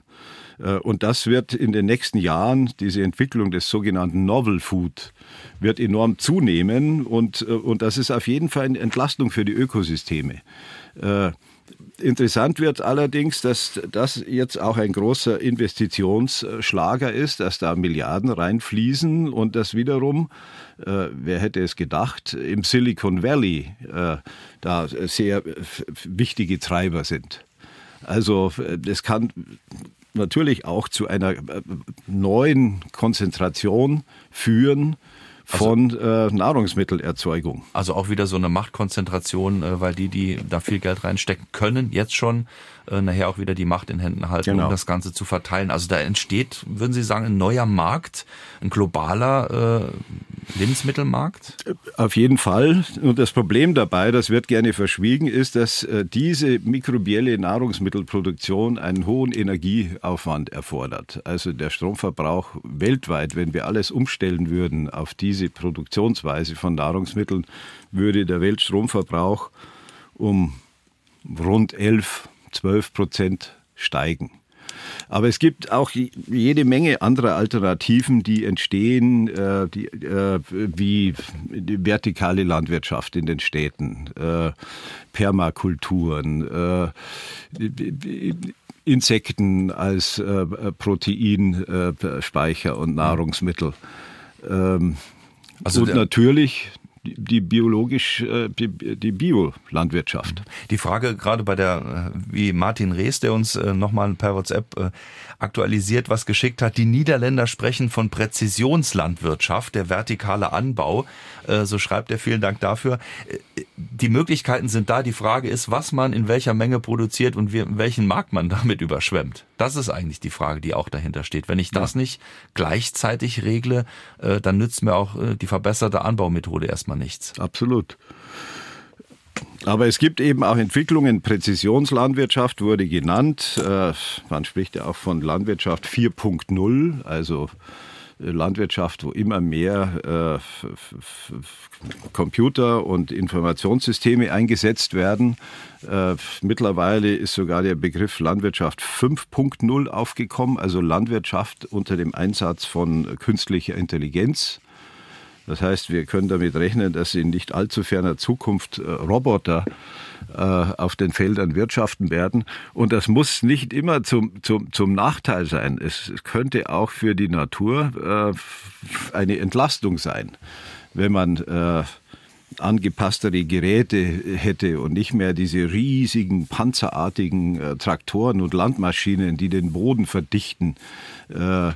Äh, und das wird in den nächsten Jahren, diese Entwicklung des sogenannten Novel Food, wird enorm zunehmen. Und, äh, und das ist auf jeden Fall eine Entlastung für die Ökosysteme. Äh, interessant wird allerdings, dass das jetzt auch ein großer Investitionsschlager ist, dass da Milliarden reinfließen und das wiederum, äh, wer hätte es gedacht, im Silicon Valley äh, da sehr wichtige Treiber sind. Also das kann natürlich auch zu einer äh, neuen Konzentration führen also von also, äh, Nahrungsmittelerzeugung. Also auch wieder so eine Machtkonzentration, äh, weil die, die da viel Geld reinstecken können, jetzt schon äh, nachher auch wieder die Macht in Händen halten, genau. um das Ganze zu verteilen. Also da entsteht, würden Sie sagen, ein neuer Markt, ein globaler äh, Lebensmittelmarkt? Auf jeden Fall. Und das Problem dabei, das wird gerne verschwiegen, ist, dass äh, diese mikrobielle Nahrungsmittelproduktion einen hohen Energieaufwand erfordert. Also der Stromverbrauch weltweit, wenn wir alles umstellen würden auf diese Produktionsweise von Nahrungsmitteln, würde der Weltstromverbrauch um rund 11 12 Prozent steigen. Aber es gibt auch jede Menge anderer Alternativen, die entstehen, äh, die, äh, wie die vertikale Landwirtschaft in den Städten, äh, Permakulturen, äh, Insekten als äh, Proteinspeicher und Nahrungsmittel. Ähm, also und natürlich die biologisch, äh, die, die Biolandwirtschaft. Die Frage gerade bei der, äh, wie Martin Rees, der uns äh, nochmal per WhatsApp aktualisiert, was geschickt hat. Die Niederländer sprechen von Präzisionslandwirtschaft, der vertikale Anbau. So schreibt er, vielen Dank dafür. die Möglichkeiten sind da. Die Frage ist, was man in welcher Menge produziert und welchen Markt man damit überschwemmt. Das ist eigentlich die Frage, die auch dahinter steht. Wenn ich das nicht gleichzeitig regle, äh, dann nützt mir auch äh, die verbesserte Anbaumethode erstmal nichts. Absolut. Aber es gibt eben auch Entwicklungen. Präzisionslandwirtschaft wurde genannt. Äh, man spricht ja auch von Landwirtschaft 4.0, also Landwirtschaft, wo immer mehr äh, Computer und Informationssysteme eingesetzt werden. Äh, mittlerweile ist sogar der Begriff Landwirtschaft 5.0 aufgekommen, also Landwirtschaft unter dem Einsatz von künstlicher Intelligenz. Das heißt, wir können damit rechnen, dass in nicht allzu ferner Zukunft äh, Roboter äh, auf den Feldern wirtschaften werden. Und das muss nicht immer zum, zum, zum Nachteil sein. Es könnte auch für die Natur äh, eine Entlastung sein, wenn man angepasstere Geräte hätte und nicht mehr diese riesigen panzerartigen äh, Traktoren und Landmaschinen, die den Boden verdichten. Äh,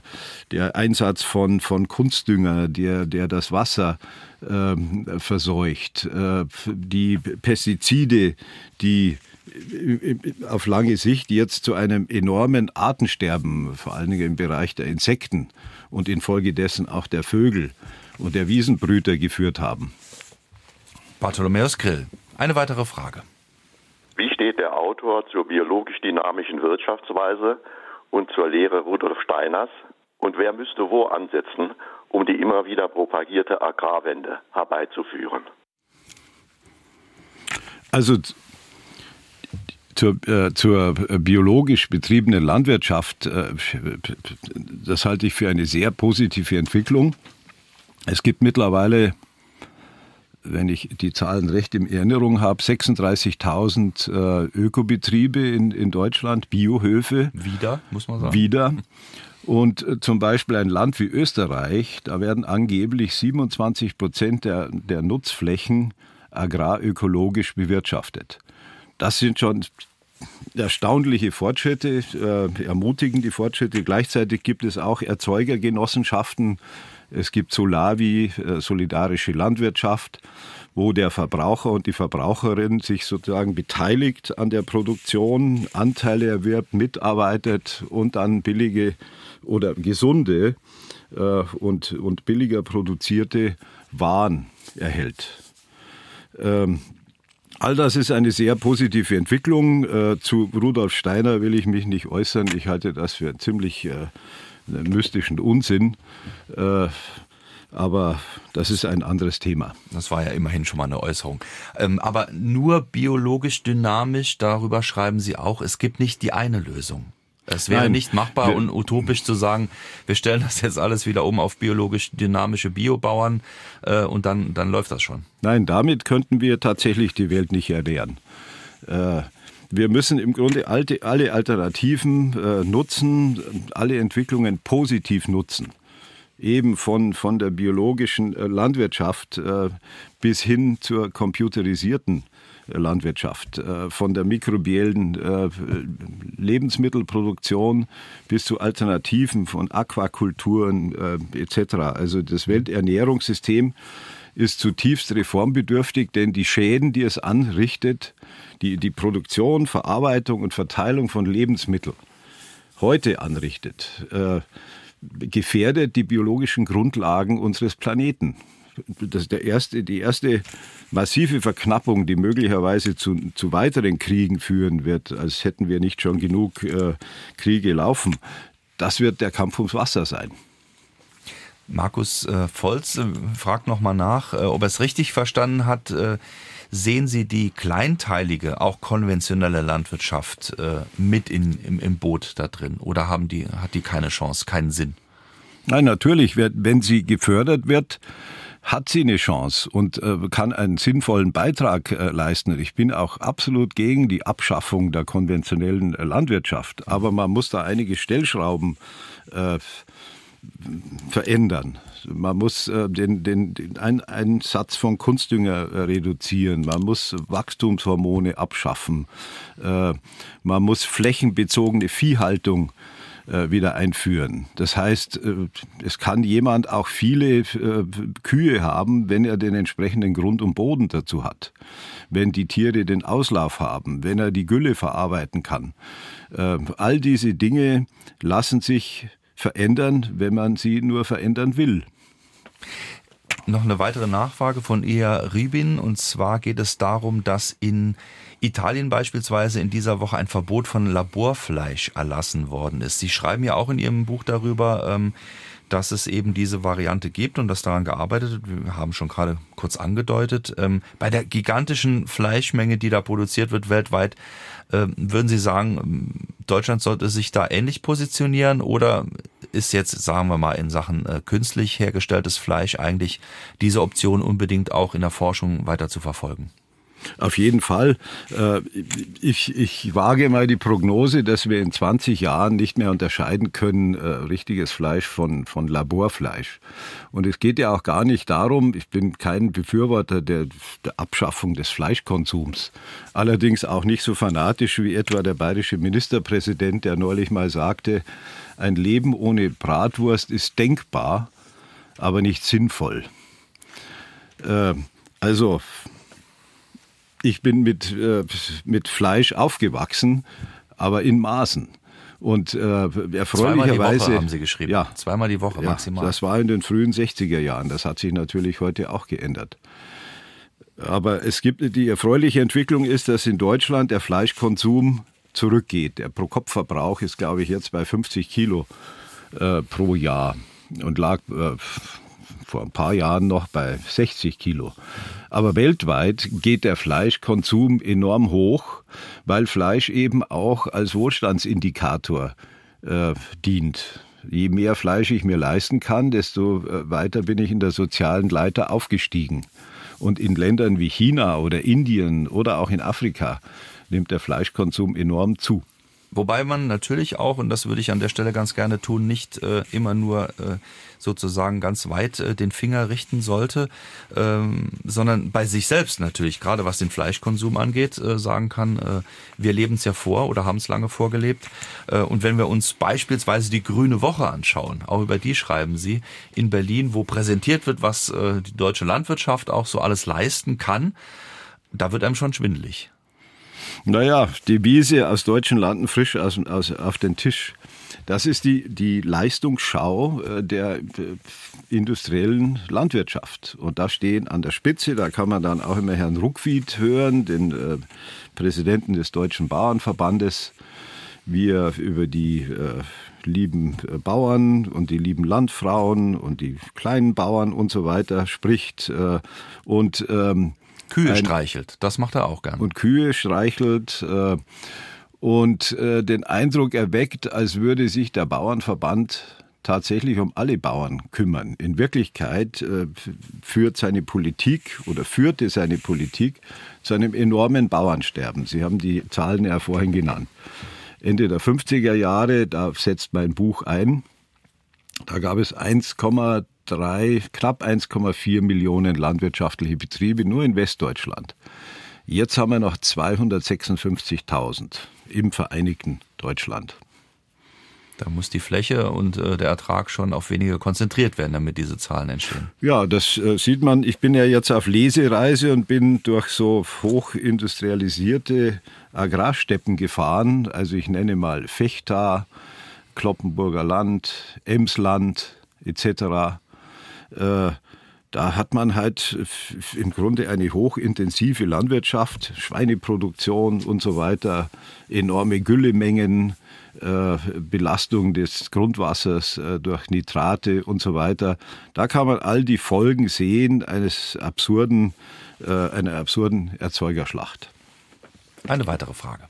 der Einsatz von, von Kunstdünger, der, der das Wasser äh, verseucht. Äh, die Pestizide, die äh, auf lange Sicht jetzt zu einem enormen Artensterben, vor allen Dingen im Bereich der Insekten und infolgedessen auch der Vögel und der Wiesenbrüter geführt haben. Bartholomäus Grill. Eine weitere Frage. Wie steht der Autor zur biologisch-dynamischen Wirtschaftsweise und zur Lehre Rudolf Steiners? Und wer müsste wo ansetzen, um die immer wieder propagierte Agrarwende herbeizuführen? Also zur, äh, zur biologisch betriebenen Landwirtschaft, äh, das halte ich für eine sehr positive Entwicklung. Es gibt mittlerweile wenn ich die Zahlen recht in Erinnerung habe, 36.000 äh, Ökobetriebe in, in Deutschland, Biohöfe. Wieder, muss man sagen. Wieder. Und äh, zum Beispiel ein Land wie Österreich, da werden angeblich 27 Prozent der, der Nutzflächen agrarökologisch bewirtschaftet. Das sind schon erstaunliche Fortschritte, äh, ermutigen die Fortschritte. Gleichzeitig gibt es auch Erzeugergenossenschaften, es gibt Solavi, äh, solidarische Landwirtschaft, wo der Verbraucher und die Verbraucherin sich sozusagen beteiligt an der Produktion, Anteile erwirbt, mitarbeitet und dann billige oder gesunde äh, und, und billiger produzierte Waren erhält. Ähm, All das ist eine sehr positive Entwicklung. Äh, zu Rudolf Steiner will ich mich nicht äußern. Ich halte das für ziemlich äh, mystischen Unsinn. Äh, aber das ist ein anderes Thema. Das war ja immerhin schon mal eine Äußerung. Ähm, aber nur biologisch dynamisch, darüber schreiben Sie auch, es gibt nicht die eine Lösung. Es wäre Nein, nicht machbar und utopisch zu sagen, wir stellen das jetzt alles wieder um auf biologisch dynamische Biobauern äh, und dann, dann läuft das schon. Nein, damit könnten wir tatsächlich die Welt nicht ernähren. Äh, wir müssen im Grunde alle Alternativen äh, nutzen, alle Entwicklungen positiv nutzen. Eben von, von der biologischen äh, Landwirtschaft äh, bis hin zur computerisierten Landwirtschaft, von der mikrobiellen Lebensmittelproduktion bis zu Alternativen von Aquakulturen etc. Also das Welternährungssystem ist zutiefst reformbedürftig, denn die Schäden, die es anrichtet, die, die Produktion, Verarbeitung und Verteilung von Lebensmitteln heute anrichtet, äh, gefährdet die biologischen Grundlagen unseres Planeten. Das ist der erste, die erste massive Verknappung, die möglicherweise zu, zu weiteren Kriegen führen wird, als hätten wir nicht schon genug äh, Kriege laufen. Das wird der Kampf ums Wasser sein. Markus äh, Volz äh, fragt nochmal nach, äh, ob er es richtig verstanden hat. Sehen Sie die kleinteilige, auch konventionelle Landwirtschaft äh, mit in, im, im Boot da drin? Oder haben die, hat die keine Chance, keinen Sinn? Nein, natürlich, wenn sie gefördert wird, hat sie eine Chance und äh, kann einen sinnvollen Beitrag äh, leisten. Ich bin auch absolut gegen die Abschaffung der konventionellen äh, Landwirtschaft, aber man muss da einige Stellschrauben äh, verändern. Man muss äh, den, den, den Einsatz von Kunstdünger äh, reduzieren. Man muss Wachstumshormone abschaffen. Äh, man muss flächenbezogene Viehhaltung wieder einführen. Das heißt, es kann jemand auch viele Kühe haben, wenn er den entsprechenden Grund und Boden dazu hat. Wenn die Tiere den Auslauf haben, wenn er die Gülle verarbeiten kann. All diese Dinge lassen sich verändern, wenn man sie nur verändern will. Noch eine weitere Nachfrage von Ea Ribin und zwar geht es darum, dass in Italien beispielsweise in dieser Woche ein Verbot von Laborfleisch erlassen worden ist. Sie schreiben ja auch in Ihrem Buch darüber, ähm, dass es eben diese Variante gibt und dass daran gearbeitet wird. Wir haben schon gerade kurz angedeutet. Ähm, bei der gigantischen Fleischmenge, die da produziert wird weltweit, würden Sie sagen, Deutschland sollte sich da ähnlich positionieren oder ist jetzt, sagen wir mal, in Sachen äh, künstlich hergestelltes Fleisch eigentlich diese Option unbedingt auch in der Forschung weiter zu verfolgen? Auf jeden Fall. Äh, ich, ich wage mal die Prognose, dass wir in 20 Jahren nicht mehr unterscheiden können, äh, richtiges Fleisch von, von Laborfleisch. Und es geht ja auch gar nicht darum, ich bin kein Befürworter der, der Abschaffung des Fleischkonsums. Allerdings auch nicht so fanatisch wie etwa der bayerische Ministerpräsident, der neulich mal sagte, ein Leben ohne Bratwurst ist denkbar, aber nicht sinnvoll. Äh, also ich bin mit, äh, mit Fleisch aufgewachsen, aber in Maßen. Und äh, erfreulicherweise. Zweimal die Woche haben Sie geschrieben. Ja, zweimal die Woche maximal. Ja, das war in den frühen 60er Jahren. Das hat sich natürlich heute auch geändert. Aber es gibt die erfreuliche Entwicklung ist, dass in Deutschland der Fleischkonsum zurückgeht. Der Pro-Kopf-Verbrauch ist, glaube ich, jetzt bei 50 Kilo äh, pro Jahr und lag äh, vor ein paar Jahren noch bei 60 Kilo. Aber weltweit geht der Fleischkonsum enorm hoch, weil Fleisch eben auch als Wohlstandsindikator äh, dient. Je mehr Fleisch ich mir leisten kann, desto äh, weiter bin ich in der sozialen Leiter aufgestiegen. Und in Ländern wie China oder Indien oder auch in Afrika nimmt der Fleischkonsum enorm zu. Wobei man natürlich auch, und das würde ich an der Stelle ganz gerne tun, nicht äh, immer nur äh, sozusagen ganz weit äh, den Finger richten sollte, ähm, sondern bei sich selbst natürlich, gerade was den Fleischkonsum angeht, äh, sagen kann, äh, wir leben es ja vor oder haben es lange vorgelebt. Äh, und wenn wir uns beispielsweise die Grüne Woche anschauen, auch über die schreiben Sie, in Berlin, wo präsentiert wird, was äh, die deutsche Landwirtschaft auch so alles leisten kann, da wird einem schon schwindelig. Naja, die Wiese aus deutschen Landen frisch aus, aus, auf den Tisch. Das ist die, die Leistungsschau äh, der äh, industriellen Landwirtschaft. Und da stehen an der Spitze, da kann man dann auch immer Herrn Ruckwied hören, den äh, Präsidenten des Deutschen Bauernverbandes, wie er über die äh, lieben äh, Bauern und die lieben Landfrauen und die kleinen Bauern und so weiter spricht. Äh, und ähm, Kühe ein, streichelt, das macht er auch gern. Und Kühe streichelt äh, und äh, den Eindruck erweckt, als würde sich der Bauernverband tatsächlich um alle Bauern kümmern. In Wirklichkeit äh, führt seine Politik oder führte seine Politik zu einem enormen Bauernsterben. Sie haben die Zahlen ja vorhin genannt. Ende der 50er Jahre, da setzt mein Buch ein, da gab es 1,3, knapp 1,4 Millionen landwirtschaftliche Betriebe nur in Westdeutschland. Jetzt haben wir noch 256.000 im Vereinigten Deutschland. Da muss die Fläche und äh, der Ertrag schon auf wenige konzentriert werden, damit diese Zahlen entstehen. Ja, das äh, sieht man. Ich bin ja jetzt auf Lesereise und bin durch so hochindustrialisierte Agrarsteppen gefahren. Also ich nenne mal Fechta, Kloppenburger Land, Emsland etc. Äh, da hat man halt im Grunde eine hochintensive Landwirtschaft, Schweineproduktion und so weiter, enorme Güllemengen, äh, Belastung des Grundwassers äh, durch Nitrate und so weiter. Da kann man all die Folgen sehen eines absurden, äh, einer absurden Erzeugerschlacht. Eine weitere Frage.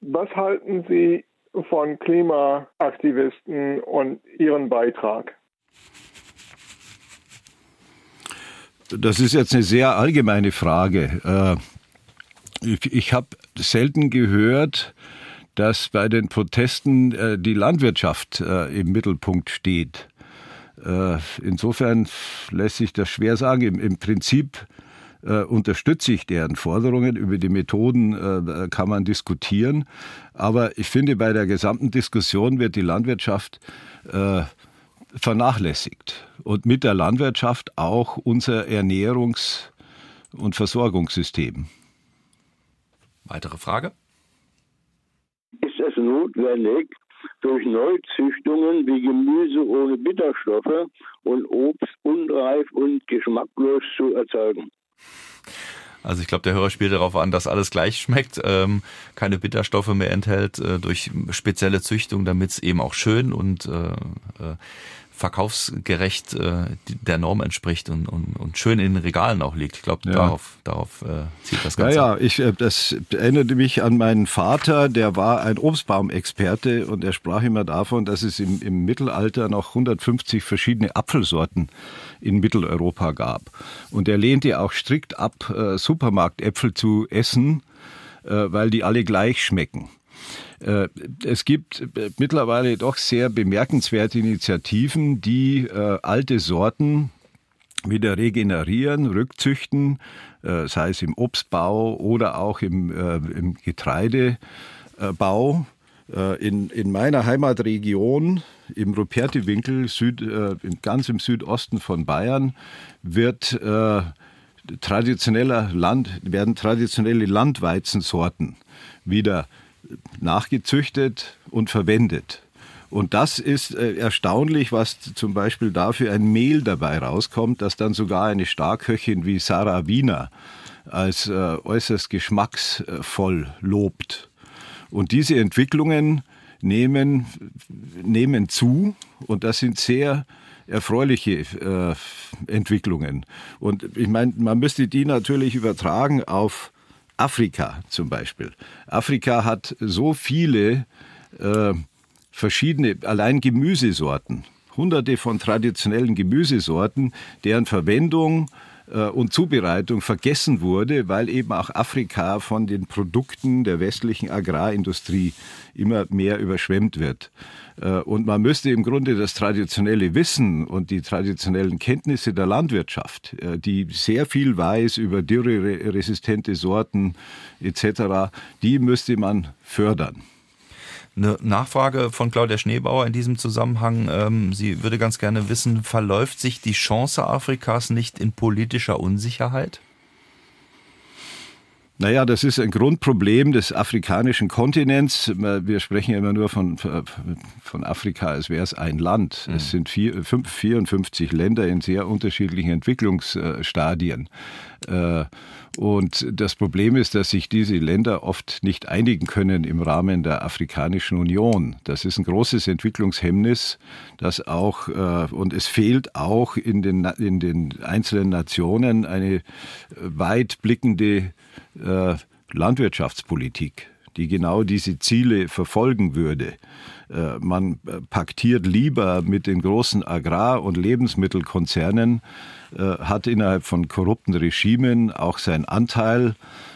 Was halten Sie von Klimaaktivisten und ihren Beitrag? Das ist jetzt eine sehr allgemeine Frage. Äh, ich habe selten gehört, dass bei den Protesten äh, die Landwirtschaft äh, im Mittelpunkt steht. Insofern lässt sich das schwer sagen. Im, Prinzip äh, unterstütze ich deren Forderungen. Über die Methoden kann man diskutieren. Aber ich finde, bei der gesamten Diskussion wird die Landwirtschaft vernachlässigt. Und mit der Landwirtschaft auch unser Ernährungs- und Versorgungssystem. Weitere Frage? Ist es notwendig, durch Neuzüchtungen wie Gemüse ohne Bitterstoffe und Obst unreif und geschmacklos zu erzeugen? Also ich glaube, der Hörer spielt darauf an, dass alles gleich schmeckt, ähm, keine Bitterstoffe mehr enthält äh, durch spezielle Züchtung, damit es eben auch schön und äh, äh, verkaufsgerecht äh, der Norm entspricht und, und, und schön in den Regalen auch liegt. Ich glaube, ja. darauf, darauf äh, zieht das Ganze. Ja, ja, ich, äh, das erinnerte mich an meinen Vater, der war ein Obstbaumexperte und er sprach immer davon, dass es im, im Mittelalter noch 150 verschiedene Apfelsorten in Mitteleuropa gab. Und er lehnte auch strikt ab, äh, Supermarktäpfel zu essen, äh, weil die alle gleich schmecken. Äh, es gibt äh, mittlerweile doch sehr bemerkenswerte Initiativen, die äh, alte Sorten wieder regenerieren, rückzüchten, sei es im Obstbau oder auch im, im Getreidebau. In, in meiner Heimatregion, im Rupertiwinkel, Süd, ganz im Südosten von Bayern, wird traditioneller Land, werden traditionelle Landweizensorten wieder nachgezüchtet und verwendet. Und das ist äh, erstaunlich, was zum Beispiel dafür ein Mehl dabei rauskommt, das dann sogar eine Starköchin wie Sarah Wiener als äh, äußerst geschmacksvoll lobt. Und diese Entwicklungen nehmen, nehmen zu und das sind sehr erfreuliche äh, Entwicklungen. Und ich meine, man müsste die natürlich übertragen auf Afrika zum Beispiel. Afrika hat so viele äh, verschiedene, allein Gemüsesorten, hunderte von traditionellen Gemüsesorten, deren Verwendung äh, und Zubereitung vergessen wurde, weil eben auch Afrika von den Produkten der westlichen Agrarindustrie immer mehr überschwemmt wird. Äh, und man müsste im Grunde das traditionelle Wissen und die traditionellen Kenntnisse der Landwirtschaft, äh, die sehr viel weiß über dürreresistente Sorten etc., die müsste man fördern. Eine Nachfrage von Claudia Schneebauer in diesem Zusammenhang. Ähm, sie würde ganz gerne wissen, verläuft sich die Chance Afrikas nicht in politischer Unsicherheit? Naja, das ist ein Grundproblem des afrikanischen Kontinents. Wir sprechen ja immer nur von, von Afrika, als wäre es ein Land. Mhm. Es sind vier, fünf, 54 Länder in sehr unterschiedlichen Entwicklungsstadien. Äh, und das Problem ist, dass sich diese Länder oft nicht einigen können im Rahmen der Afrikanischen Union. Das ist ein großes Entwicklungshemmnis, das auch, äh, und es fehlt auch in den, in den einzelnen Nationen eine weitblickende äh, Landwirtschaftspolitik, die genau diese Ziele verfolgen würde. Äh, man paktiert lieber mit den großen Agrar- und Lebensmittelkonzernen, äh, hat innerhalb von korrupten Regimen auch seinen Anteil äh,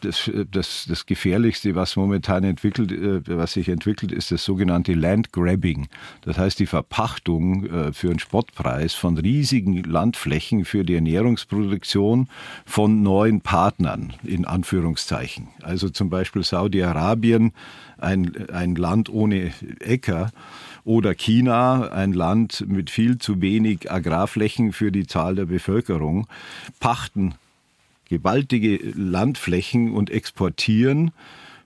das, das, das Gefährlichste, was momentan entwickelt, äh, was sich entwickelt, ist das sogenannte Land Grabbing. Das heißt die Verpachtung äh, für einen Spottpreis von riesigen Landflächen für die Ernährungsproduktion von neuen Partnern, in Anführungszeichen. Also zum Beispiel Saudi-Arabien, ein, ein Land ohne Äcker, oder China, ein Land mit viel zu wenig Agrarflächen für die Zahl der Bevölkerung, pachten gewaltige Landflächen und exportieren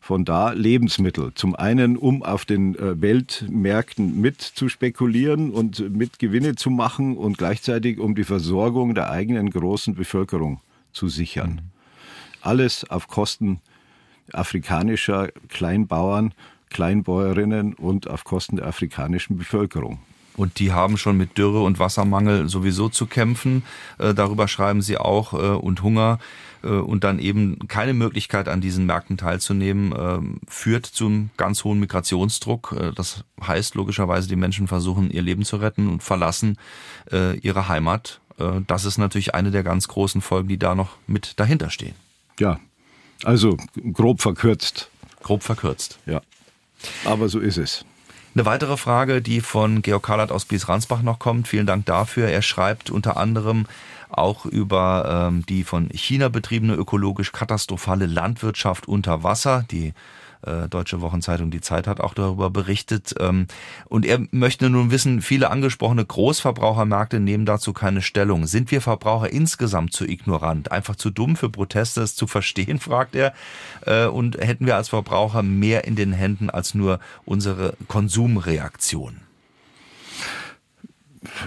von da Lebensmittel. Zum einen, um auf den äh, Weltmärkten mit zu spekulieren und mit Gewinne zu machen und gleichzeitig um die Versorgung der eigenen großen Bevölkerung zu sichern. Alles auf Kosten afrikanischer Kleinbauern, Kleinbäuerinnen und auf Kosten der afrikanischen Bevölkerung. Und die haben schon mit Dürre und Wassermangel sowieso zu kämpfen. Äh, darüber schreiben sie auch. Äh, und Hunger äh, und dann eben keine Möglichkeit an diesen Märkten teilzunehmen, äh, führt zum ganz hohen Migrationsdruck. Äh, das heißt logischerweise, die Menschen versuchen ihr Leben zu retten und verlassen ihre Heimat. das ist natürlich eine der ganz großen Folgen, die da noch mit dahinter stehen. Ja, also grob verkürzt. Grob verkürzt. Ja. Aber so ist es. Eine weitere Frage, die von Georg Karlat aus Bies-Ransbach noch kommt. Vielen Dank dafür. Er schreibt unter anderem, auch über ähm, die von China betriebene ökologisch katastrophale Landwirtschaft unter Wasser, die äh, Deutsche Wochenzeitung Die Zeit hat auch darüber berichtet. Ähm, und er möchte nun wissen, viele angesprochene Großverbrauchermärkte nehmen dazu keine Stellung. Sind wir Verbraucher insgesamt zu ignorant, einfach zu dumm für Proteste, es zu verstehen, fragt er. Äh, und hätten wir als Verbraucher mehr in den Händen als nur unsere Konsumreaktion?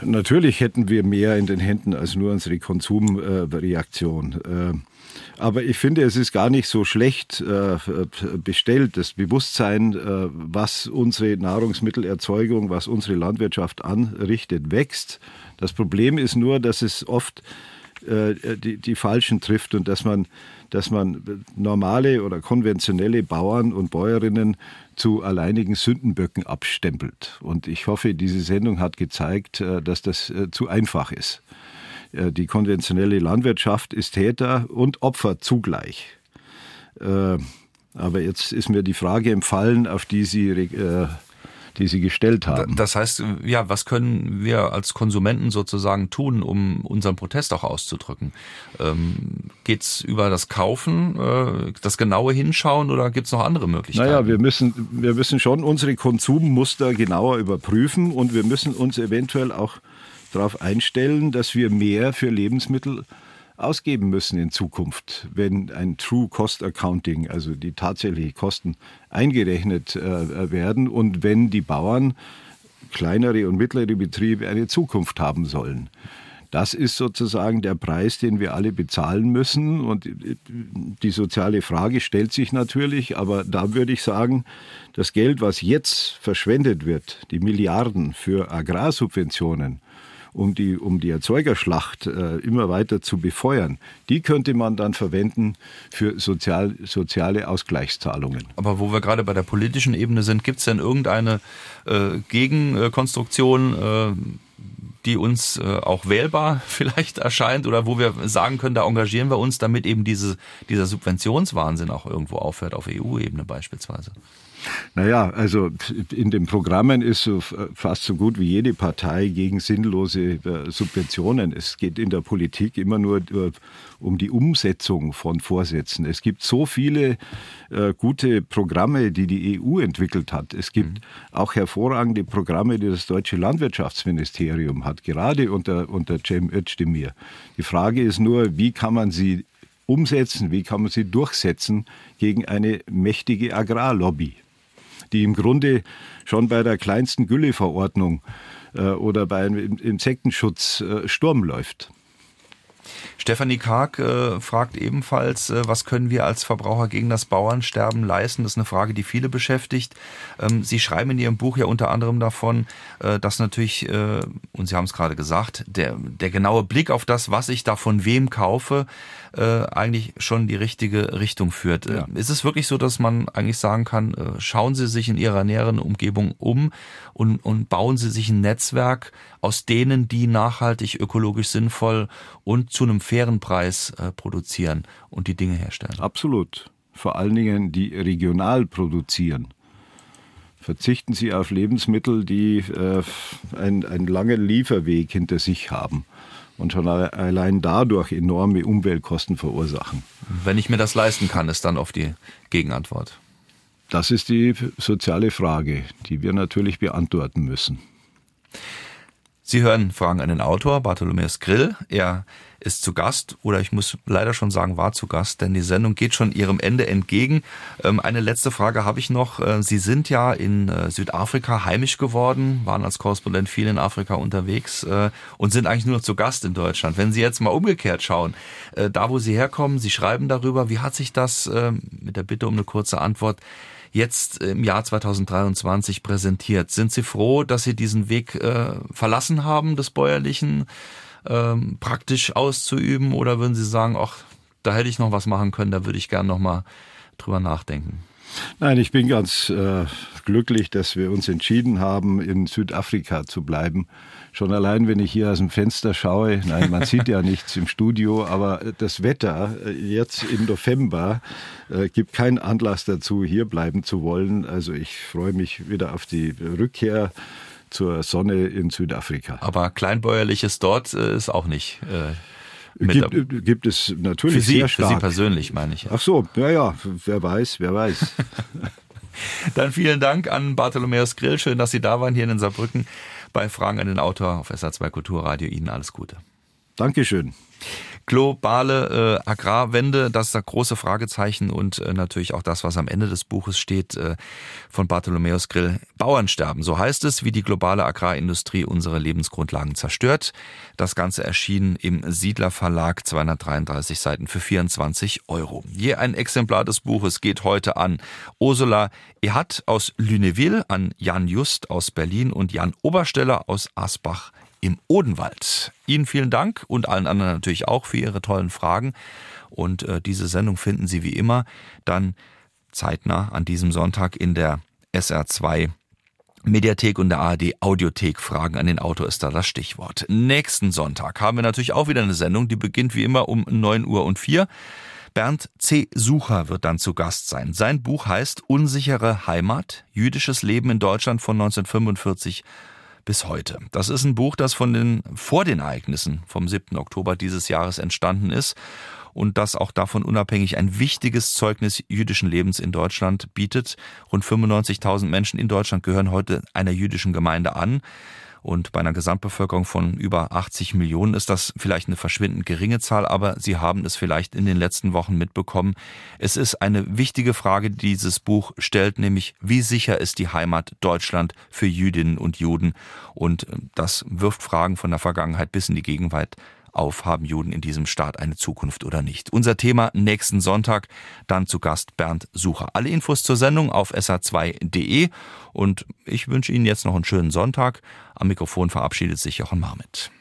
Natürlich hätten wir mehr in den Händen als nur unsere Konsumreaktion. Äh, aber ich finde, es ist gar nicht so schlecht äh, bestellt. Das Bewusstsein, äh, was unsere Nahrungsmittelerzeugung, was unsere Landwirtschaft anrichtet, wächst. Das Problem ist nur, dass es oft die, die Falschen trifft und dass man, dass man normale oder konventionelle Bauern und Bäuerinnen zu alleinigen Sündenböcken abstempelt. Und ich hoffe, diese Sendung hat gezeigt, dass das zu einfach ist. Äh, die konventionelle Landwirtschaft ist Täter und Opfer zugleich. Äh, aber jetzt ist mir die Frage empfallen, auf die Sie, äh, die Sie gestellt haben. Das heißt, ja, was können wir als Konsumenten sozusagen tun, um unseren Protest auch auszudrücken? Ähm, Geht es über das Kaufen, das genaue Hinschauen oder gibt es noch andere Möglichkeiten? Naja, wir müssen, wir müssen schon unsere Konsummuster genauer überprüfen und wir müssen uns eventuell auch darauf einstellen, dass wir mehr für Lebensmittel ausgeben müssen in Zukunft, wenn ein True Cost Accounting, also die tatsächlichen Kosten eingerechnet äh, werden und wenn die Bauern, kleinere und mittlere Betriebe eine Zukunft haben sollen. Das ist sozusagen der Preis, den wir alle bezahlen müssen. Und die soziale Frage stellt sich natürlich, aber da würde ich sagen, das Geld, was jetzt verschwendet wird, die Milliarden für Agrarsubventionen, um die, um die Erzeugerschlacht äh, immer weiter zu befeuern, die könnte man dann verwenden für sozial, soziale Ausgleichszahlungen. Aber wo wir gerade bei der politischen Ebene sind, gibt es denn irgendeine äh, Gegenkonstruktion? Äh die uns äh, auch wählbar vielleicht erscheint oder wo wir sagen können, da engagieren wir uns, damit eben diese, dieser Subventionswahnsinn auch irgendwo aufhört, auf EU-Ebene beispielsweise? Naja, also in den Programmen ist so fast so gut wie jede Partei gegen sinnlose äh, Subventionen. Es geht in der Politik immer nur äh, um die Umsetzung von Vorsätzen. Es gibt so viele äh, gute Programme, die die EU entwickelt hat. Es gibt mhm. auch hervorragende Programme, die das deutsche Landwirtschaftsministerium hat, gerade unter, unter Cem Özdemir. Die Frage ist nur, wie kann man sie umsetzen, wie kann man sie durchsetzen gegen eine mächtige Agrarlobby die im Grunde schon bei der kleinsten Gülleverordnung äh, oder beim Insektenschutz äh, Sturm läuft. Stefanie Karg äh, fragt ebenfalls, äh, was können wir als Verbraucher gegen das Bauernsterben leisten? Das ist eine Frage, die viele beschäftigt. Ähm, Sie schreiben in Ihrem Buch ja unter anderem davon, äh, dass natürlich, äh, und Sie haben es gerade gesagt, der, der genaue Blick auf das, was ich da von wem kaufe, äh, eigentlich schon die richtige Richtung führt. Ja. Ist es wirklich so, dass man eigentlich sagen kann, äh, schauen Sie sich in Ihrer näheren Umgebung um und, und bauen Sie sich ein Netzwerk aus denen, die nachhaltig, ökologisch sinnvoll und zu einem fairen Preis äh, produzieren und die Dinge herstellen? Absolut. Vor allen Dingen, die regional produzieren verzichten Sie auf Lebensmittel, die äh, einen, einen langen Lieferweg hinter sich haben und schon allein dadurch enorme Umweltkosten verursachen. Wenn ich mir das leisten kann, ist dann oft die Gegenantwort. Das ist die soziale Frage, die wir natürlich beantworten müssen. Sie hören Fragen an den Autor Bartholomäus Grill. Er ist zu Gast oder ich muss leider schon sagen, war zu Gast, denn die Sendung geht schon ihrem Ende entgegen. Ähm, eine letzte Frage habe ich noch. Äh, Sie sind ja in äh, Südafrika heimisch geworden, waren als Korrespondent viel in Afrika unterwegs äh, und sind eigentlich nur noch zu Gast in Deutschland. Wenn Sie jetzt mal umgekehrt schauen, da wo Sie herkommen, Sie schreiben darüber, wie hat sich das mit der Bitte um eine kurze Antwort jetzt im Jahr 2023 präsentiert. Sind Sie froh, dass Sie diesen Weg äh, verlassen haben des bäuerlichen ähm, praktisch auszuüben oder würden Sie sagen, ach, da hätte ich noch was machen können, da würde ich gern noch mal drüber nachdenken? Nein, ich bin ganz äh, glücklich, dass wir uns entschieden haben, in Südafrika zu bleiben. Schon allein, wenn ich hier aus dem Fenster schaue, nein, man sieht ja nichts im Studio, aber das Wetter äh, jetzt im November äh, gibt keinen Anlass dazu, hier bleiben zu wollen. Also ich freue mich wieder auf die Rückkehr zur Sonne in Südafrika. Aber kleinbäuerliches dort äh, ist auch nicht. Äh gibt, gibt es natürlich für Sie, sehr stark. Für Sie persönlich, meine ich. Ach so, ja, ja, wer weiß, wer weiß. Dann vielen Dank an Bartholomäus Grill. Schön, dass Sie da waren hier in Saarbrücken bei Fragen an den Autor auf SA2 Kulturradio. Ihnen alles Gute. Dankeschön globale äh, Agrarwende, das ist das große Fragezeichen und äh, natürlich auch das, was am Ende des Buches steht äh, von Bartholomäus Grill. Bauernsterben, so heißt es, wie die globale Agrarindustrie unsere Lebensgrundlagen zerstört. Das Ganze erschien im Siedler Verlag, 233 Seiten für 24 Euro. Je ein Exemplar des Buches geht heute an Ursula Ehat aus Lüneville, an Jan Just aus Berlin und Jan Obersteller aus Asbach im Odenwald. Ihnen vielen Dank und allen anderen natürlich auch für Ihre tollen Fragen. Und äh, diese Sendung finden Sie wie immer dann zeitnah an diesem Sonntag in der SR2 Mediathek und der ARD Audiothek. Fragen an den Autor ist da das Stichwort. Nächsten Sonntag haben wir natürlich auch wieder eine Sendung, die beginnt wie immer um 9 Uhr und 4. Bernd C. Sucher wird dann zu Gast sein. Sein Buch heißt Unsichere Heimat, jüdisches Leben in Deutschland von 1945 bis heute. Das ist ein Buch, das von den, vor den Ereignissen vom 7. Oktober dieses Jahres entstanden ist und das auch davon unabhängig ein wichtiges Zeugnis jüdischen Lebens in Deutschland bietet. Rund 95.000 Menschen in Deutschland gehören heute einer jüdischen Gemeinde an. Und bei einer Gesamtbevölkerung von über 80 Millionen ist das vielleicht eine verschwindend geringe Zahl, aber Sie haben es vielleicht in den letzten Wochen mitbekommen. Es ist eine wichtige Frage, die dieses Buch stellt, nämlich wie sicher ist die Heimat Deutschland für Jüdinnen und Juden? Und äh, das wirft Fragen von der Vergangenheit bis in die Gegenwart auf, haben Juden in diesem Staat eine Zukunft oder nicht. Unser Thema nächsten Sonntag, dann zu Gast Bernd Sucher. Alle Infos zur Sendung auf sa2.de und ich wünsche Ihnen jetzt noch einen schönen Sonntag. Am Mikrofon verabschiedet sich Jochen Marmit.